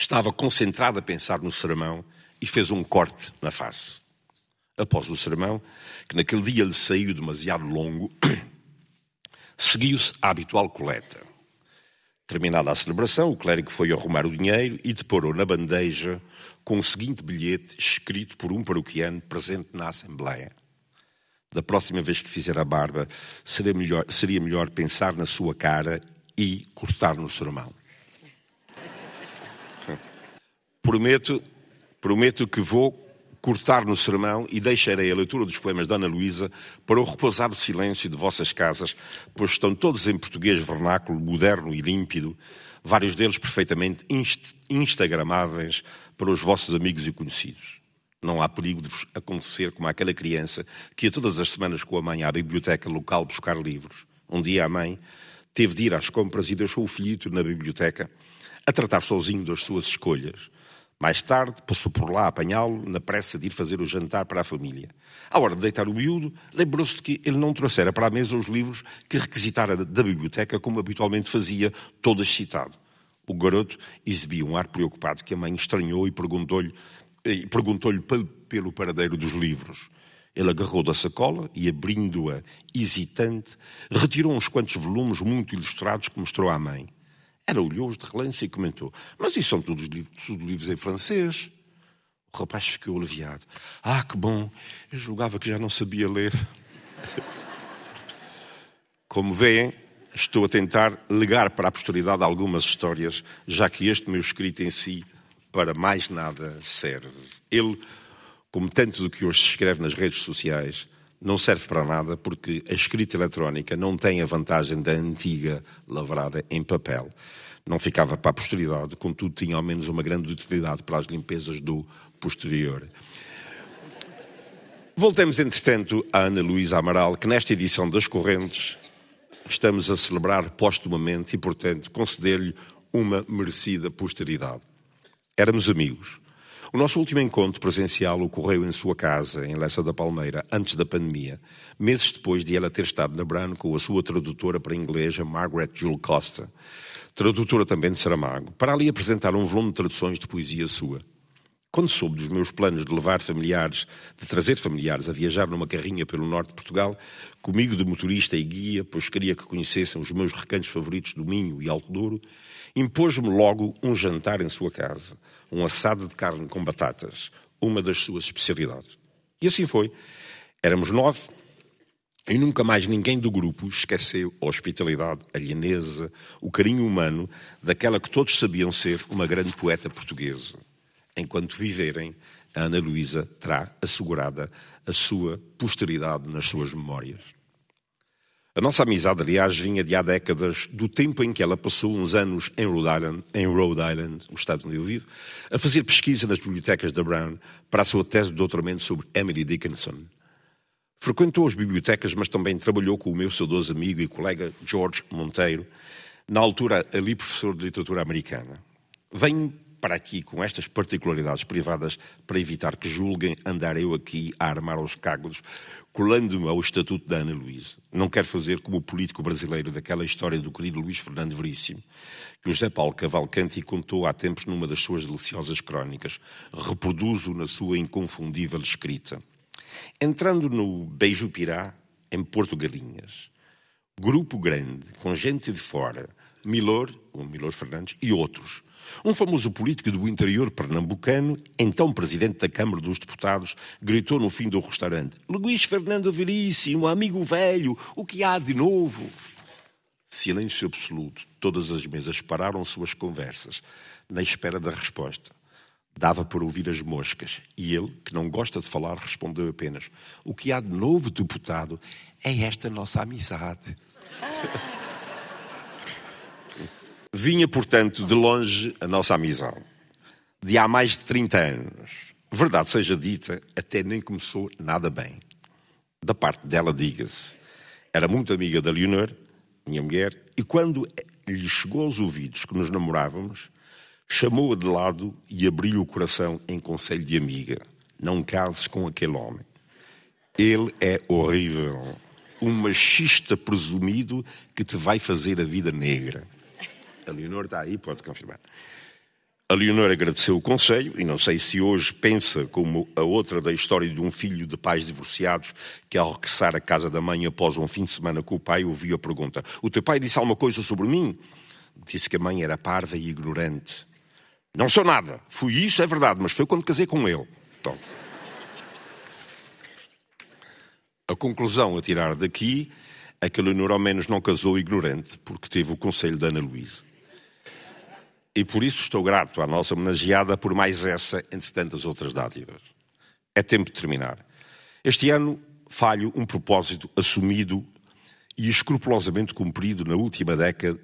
Speaker 7: estava concentrado a pensar no sermão e fez um corte na face. Após o sermão, que naquele dia lhe saiu demasiado longo, seguiu-se a habitual coleta. Terminada a celebração, o clérigo foi arrumar o dinheiro e deporou na bandeja com o seguinte bilhete escrito por um paroquiano presente na Assembleia. Da próxima vez que fizer a barba, seria melhor, seria melhor pensar na sua cara e cortar no sermão. Prometo, prometo que vou cortar no sermão e deixarei a leitura dos poemas da Ana Luísa para o repousado silêncio de vossas casas, pois estão todos em português vernáculo, moderno e límpido, vários deles perfeitamente inst instagramáveis para os vossos amigos e conhecidos. Não há perigo de vos acontecer como aquela criança que ia todas as semanas com a mãe à biblioteca local buscar livros. Um dia a mãe teve de ir às compras e deixou o filhito na biblioteca a tratar sozinho das suas escolhas. Mais tarde, passou por lá a apanhá-lo na pressa de ir fazer o jantar para a família. À hora de deitar o miúdo, lembrou-se de que ele não trouxera para a mesa os livros que requisitara da biblioteca, como habitualmente fazia, todo excitado. O garoto exibia um ar preocupado que a mãe estranhou e perguntou-lhe perguntou pelo paradeiro dos livros. Ele agarrou da sacola e, abrindo-a hesitante, retirou uns quantos volumes muito ilustrados que mostrou à mãe. Ela olhou-os de relance e comentou: Mas isso são todos tudo livros em francês. O rapaz ficou aliviado. Ah, que bom! Eu julgava que já não sabia ler. Como veem, estou a tentar legar para a posteridade algumas histórias, já que este meu escrito em si para mais nada serve. Ele, como tanto do que hoje se escreve nas redes sociais, não serve para nada porque a escrita eletrónica não tem a vantagem da antiga lavrada em papel. Não ficava para a posteridade, contudo tinha ao menos uma grande utilidade para as limpezas do posterior. Voltemos, entretanto, à Ana Luísa Amaral, que nesta edição das Correntes estamos a celebrar postumamente e, portanto, conceder-lhe uma merecida posteridade. Éramos amigos. O nosso último encontro presencial ocorreu em sua casa, em Lessa da Palmeira, antes da pandemia, meses depois de ela ter estado na Brown com a sua tradutora para inglês, Margaret Jewel Costa, tradutora também de Saramago, para ali apresentar um volume de traduções de poesia sua. Quando soube dos meus planos de levar familiares, de trazer familiares a viajar numa carrinha pelo norte de Portugal, comigo de motorista e guia, pois queria que conhecessem os meus recantos favoritos do Minho e Alto Douro, impôs-me logo um jantar em sua casa, um assado de carne com batatas, uma das suas especialidades. E assim foi. Éramos nove e nunca mais ninguém do grupo esqueceu a hospitalidade, a lhaneza, o carinho humano daquela que todos sabiam ser uma grande poeta portuguesa. Enquanto viverem, a Ana Luísa terá assegurada a sua posteridade nas suas memórias. A nossa amizade, aliás, vinha de há décadas, do tempo em que ela passou uns anos em Rhode Island, em Rhode Island, o estado onde eu vivo, a fazer pesquisa nas bibliotecas da Brown para a sua tese de doutoramento sobre Emily Dickinson. Frequentou as bibliotecas, mas também trabalhou com o meu saudoso amigo e colega George Monteiro, na altura ali professor de literatura americana. Venho para aqui com estas particularidades privadas para evitar que julguem andar eu aqui a armar aos cagos colando-me ao estatuto da Ana Luísa. Não quero fazer como o político brasileiro daquela história do querido Luís Fernando Veríssimo, que o José Paulo Cavalcanti contou há tempos numa das suas deliciosas crónicas. Reproduzo na sua inconfundível escrita. Entrando no Beijo Pirá, em Porto Galinhas, grupo grande, com gente de fora, Milor, o Milor Fernandes, e outros, um famoso político do interior pernambucano, então presidente da Câmara dos Deputados, gritou no fim do restaurante: Luís Fernando Veríssimo, amigo velho, o que há de novo? Silêncio absoluto. Todas as mesas pararam suas conversas, na espera da resposta. Dava por ouvir as moscas. E ele, que não gosta de falar, respondeu apenas: O que há de novo, deputado, é esta nossa amizade. Vinha, portanto, de longe a nossa amizade. De há mais de 30 anos. Verdade seja dita, até nem começou nada bem. Da parte dela, diga-se. Era muito amiga da Leonor, minha mulher, e quando lhe chegou aos ouvidos que nos namorávamos, chamou-a de lado e abriu o coração em conselho de amiga. Não cases com aquele homem. Ele é horrível. Um machista presumido que te vai fazer a vida negra. A Leonor está aí, pode confirmar. A Leonor agradeceu o conselho e não sei se hoje pensa como a outra da história de um filho de pais divorciados que, ao regressar à casa da mãe após um fim de semana com o pai, ouviu a pergunta: O teu pai disse alguma coisa sobre mim? Disse que a mãe era parva e ignorante. Não sou nada. Fui isso, é verdade, mas foi quando casei com ele. Então, a conclusão a tirar daqui é que a Leonor ao menos não casou ignorante, porque teve o conselho da Ana Luísa. E por isso estou grato à nossa homenageada por mais essa entre tantas outras dádivas. É tempo de terminar. Este ano falho um propósito assumido e escrupulosamente cumprido na última década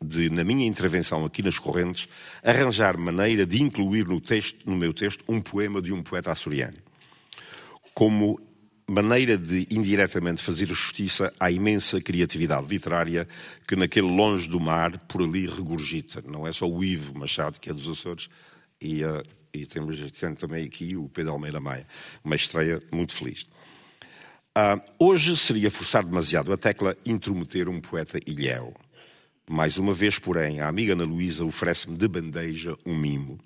Speaker 7: de, na minha intervenção aqui nas correntes, arranjar maneira de incluir no, texto, no meu texto um poema de um poeta açoriano. Como maneira de indiretamente fazer justiça à imensa criatividade literária que naquele longe do mar, por ali, regurgita. Não é só o Ivo Machado, que é dos Açores, e, uh, e temos também aqui o Pedro Almeida Maia. Uma estreia muito feliz. Uh, hoje seria forçar demasiado a tecla intrometer um poeta ilhéu. Mais uma vez, porém, a amiga Ana Luísa oferece-me de bandeja um mimo.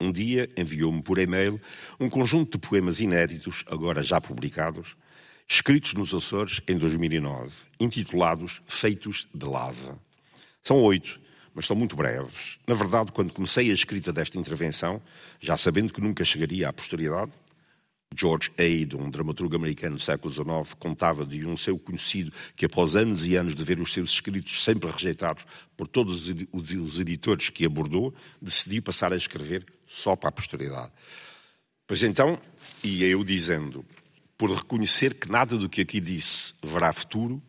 Speaker 7: Um dia enviou-me por e-mail um conjunto de poemas inéditos, agora já publicados, escritos nos Açores em 2009, intitulados Feitos de Lava. São oito, mas são muito breves. Na verdade, quando comecei a escrita desta intervenção, já sabendo que nunca chegaria à posteridade, George Ade, um dramaturgo americano do século XIX, contava de um seu conhecido que, após anos e anos de ver os seus escritos sempre rejeitados por todos os editores que abordou, decidiu passar a escrever só para a posteridade. Pois então, ia eu dizendo, por reconhecer que nada do que aqui disse verá futuro,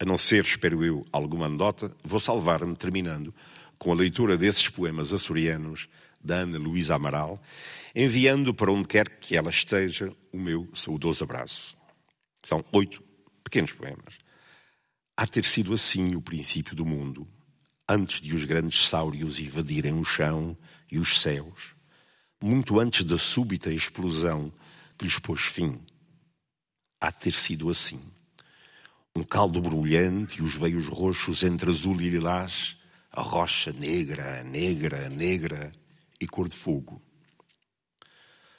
Speaker 7: a não ser, espero eu, alguma anedota, vou salvar-me terminando com a leitura desses poemas açorianos da Ana Luísa Amaral, enviando para onde quer que ela esteja o meu saudoso abraço. São oito pequenos poemas. Há ter sido assim o princípio do mundo, antes de os grandes sáurios invadirem o chão e os céus, muito antes da súbita explosão que lhes pôs fim. Há de ter sido assim. Um caldo brilhante e os veios roxos entre azul e lilás, a rocha negra, negra, negra e cor de fogo.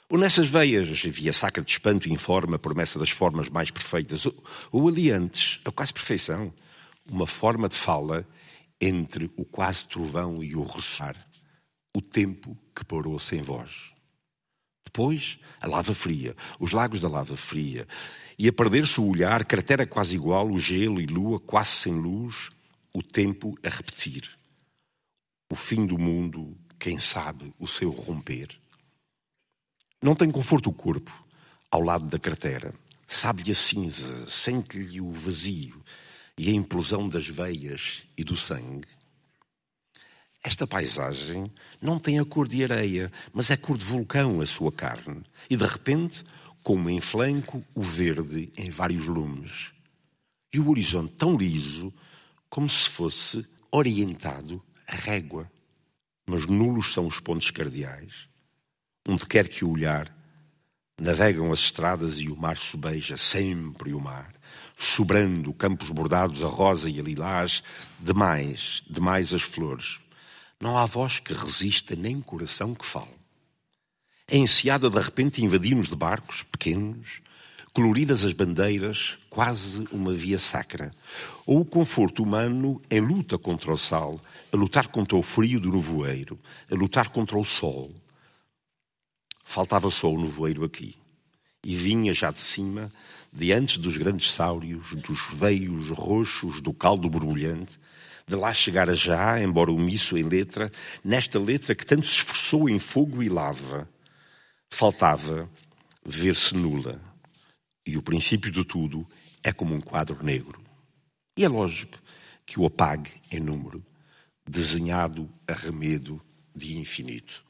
Speaker 7: Ou nessas veias havia sacra de espanto e informe a promessa das formas mais perfeitas, ou, ou ali antes, a quase perfeição, uma forma de fala entre o quase trovão e o ressoar, o tempo que parou sem voz. Depois, a lava fria, os lagos da lava fria, e a perder-se o olhar, cratera quase igual, o gelo e lua quase sem luz, o tempo a repetir. O fim do mundo, quem sabe, o seu romper. Não tem conforto o corpo, ao lado da cratera. Sabe-lhe a cinza, sente-lhe o vazio e a implosão das veias e do sangue. Esta paisagem não tem a cor de areia, mas é cor de vulcão a sua carne. E de repente, como em flanco, o verde em vários lumes. E o horizonte tão liso como se fosse orientado a régua. Mas nulos são os pontos cardeais. Onde quer que o olhar, navegam as estradas e o mar sobeja sempre o mar, sobrando campos bordados a rosa e a lilás, demais, demais as flores, não há voz que resista, nem coração que fale. A enseada de repente invadimos de barcos pequenos, coloridas as bandeiras, quase uma via sacra. Ou o conforto humano em luta contra o sal, a lutar contra o frio do nevoeiro, a lutar contra o sol. Faltava só o nevoeiro aqui. E vinha já de cima, diante dos grandes sáureos, dos veios roxos, do caldo borbulhante, de lá chegar já, embora omisso em letra, nesta letra que tanto se esforçou em fogo e lava, faltava ver-se nula. E o princípio de tudo é como um quadro negro. E é lógico que o apague em número, desenhado a remedo de infinito.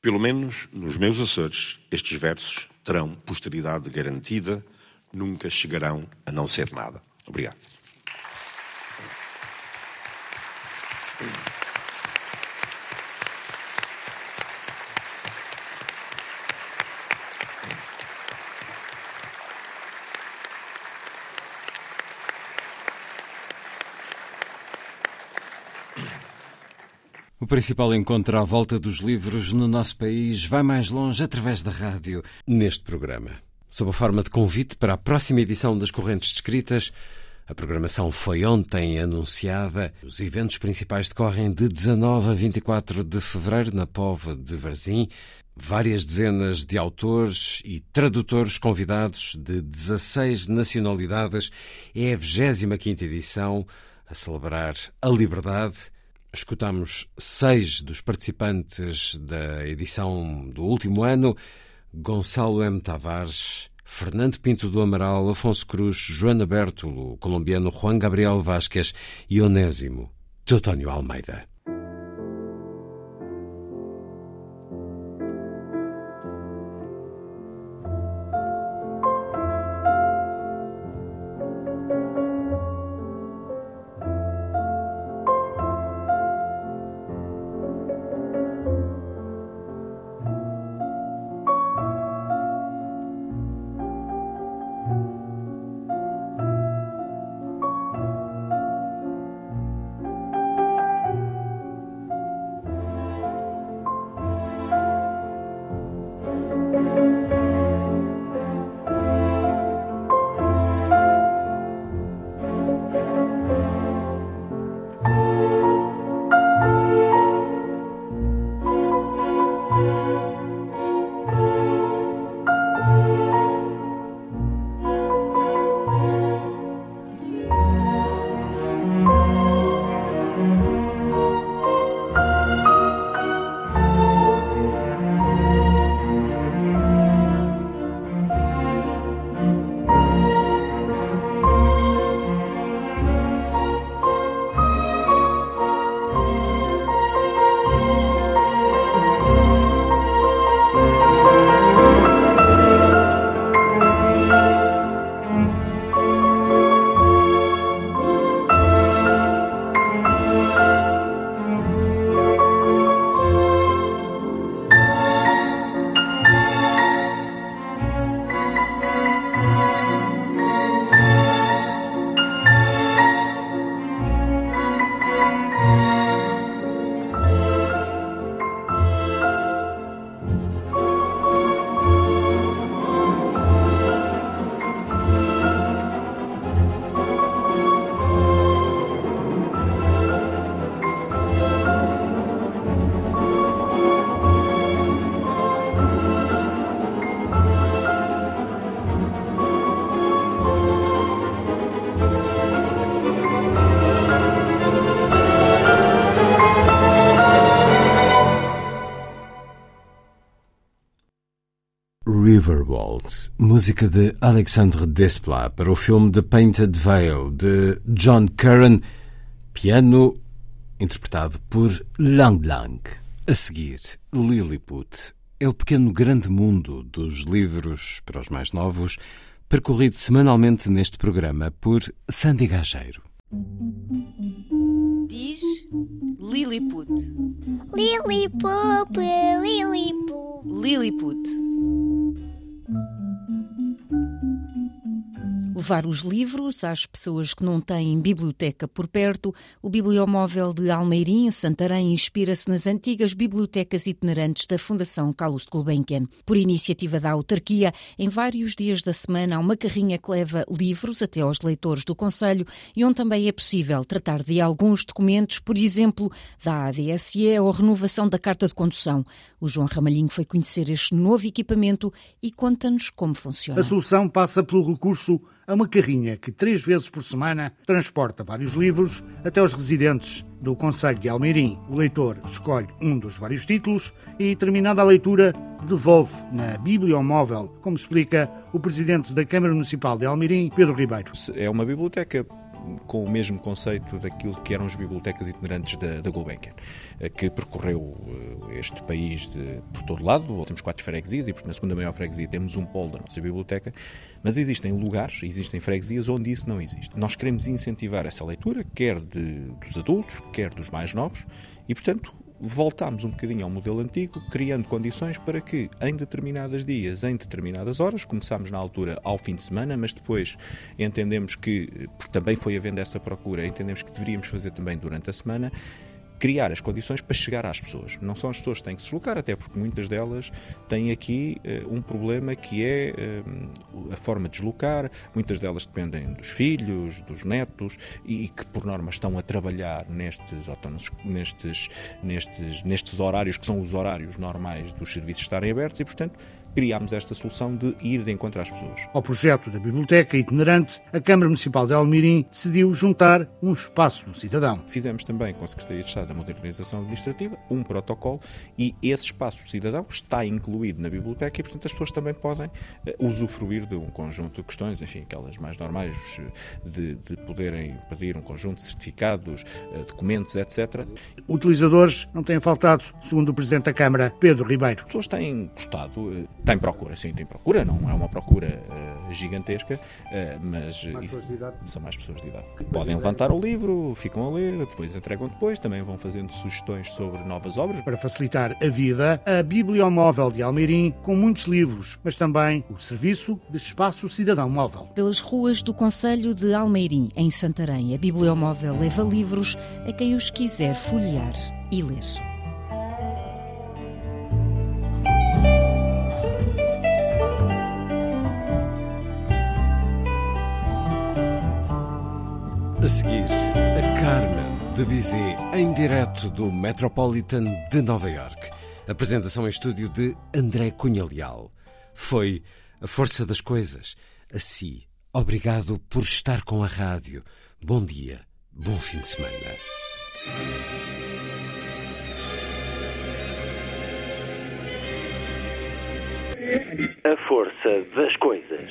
Speaker 7: Pelo menos nos meus Açores, estes versos terão posteridade garantida, nunca chegarão a não ser nada. Obrigado.
Speaker 1: Principal encontro à volta dos livros no nosso país vai mais longe através da rádio, neste programa. Sob a forma de convite para a próxima edição das Correntes Descritas, a programação foi ontem anunciada. Os eventos principais decorrem de 19 a 24 de fevereiro na Pova de Varzim. Várias dezenas de autores e tradutores convidados de 16 nacionalidades. É a 25 edição a celebrar a liberdade Escutamos seis dos participantes da edição do último ano: Gonçalo M. Tavares, Fernando Pinto do Amaral, Afonso Cruz, Joana Bertolo, colombiano Juan Gabriel Vasquez e Onésimo, Teutónio Almeida. Música de Alexandre Desplat para o filme The Painted Veil de John Curran, piano interpretado por Lang Lang. A seguir, Lilliput é o pequeno grande mundo dos livros para os mais novos, percorrido semanalmente neste programa por Sandy Gageiro.
Speaker 8: Diz Lilliput.
Speaker 9: Lilliput, Lilliput.
Speaker 8: Levar os livros às pessoas que não têm biblioteca por perto. O Bibliomóvel de Almeirim, Santarém, inspira-se nas antigas bibliotecas itinerantes da Fundação Carlos de Gulbenkian. Por iniciativa da autarquia, em vários dias da semana há uma carrinha que leva livros até aos leitores do Conselho e onde também é possível tratar de alguns documentos, por exemplo, da ADSE ou renovação da carta de condução. O João Ramalhinho foi conhecer este novo equipamento e conta-nos como funciona.
Speaker 10: A solução passa pelo recurso a uma carrinha que três vezes por semana transporta vários livros até os residentes do Conselho de Almeirim. O leitor escolhe um dos vários títulos e, terminada a leitura, devolve na bibliomóvel, como explica o presidente da Câmara Municipal de Almeirim, Pedro Ribeiro.
Speaker 11: É uma biblioteca com o mesmo conceito daquilo que eram as bibliotecas itinerantes da, da Gulbenkian, eh, que percorreu eh, este país de, por todo lado. Temos quatro freguesias e, na segunda maior freguesia temos um polo da nossa biblioteca, mas existem lugares, existem freguesias onde isso não existe. Nós queremos incentivar essa leitura, quer de, dos adultos, quer dos mais novos, e, portanto, voltámos um bocadinho ao modelo antigo, criando condições para que em determinados dias, em determinadas horas, começámos na altura ao fim de semana, mas depois entendemos que, porque também foi havendo essa procura, entendemos que deveríamos fazer também durante a semana, criar as condições para chegar às pessoas. Não são as pessoas que têm que se deslocar, até porque muitas delas têm aqui uh, um problema que é uh, a forma de deslocar, muitas delas dependem dos filhos, dos netos e, e que por norma estão a trabalhar nestes, nestes, nestes, nestes horários que são os horários normais dos serviços estarem abertos e, portanto, criámos esta solução de ir de encontro às pessoas.
Speaker 10: Ao projeto da Biblioteca Itinerante, a Câmara Municipal de Almirim decidiu juntar um espaço do cidadão.
Speaker 11: Fizemos também com a Secretaria de Estado da Modernização Administrativa um protocolo e esse espaço do cidadão está incluído na biblioteca e, portanto, as pessoas também podem uh, usufruir de um conjunto de questões, enfim, aquelas mais normais, eh, de, de poderem pedir um conjunto de certificados, uh, documentos, etc.
Speaker 10: Utilizadores não têm faltado, segundo o Presidente da Câmara, Pedro Ribeiro.
Speaker 11: As pessoas têm gostado, tem procura, sim, tem procura, não é uma procura uh, gigantesca, uh, mas
Speaker 10: mais
Speaker 11: são mais pessoas de idade. Podem levantar o livro, ficam a ler, depois entregam depois, também vão fazendo sugestões sobre novas obras.
Speaker 10: Para facilitar a vida, a Bibliomóvel de Almeirim, com muitos livros, mas também o serviço de espaço cidadão móvel.
Speaker 8: Pelas ruas do Conselho de Almeirim, em Santarém, a Bibliomóvel leva livros a quem os quiser folhear e ler.
Speaker 1: A seguir, a Carmen de Bizet em direto do Metropolitan de Nova York. Apresentação em estúdio de André Cunha Leal. Foi a força das coisas. A si, obrigado por estar com a rádio. Bom dia, bom fim de semana.
Speaker 12: A força das coisas.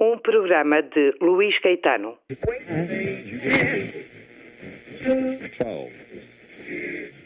Speaker 13: Um programa de Luís Caetano.
Speaker 7: 12.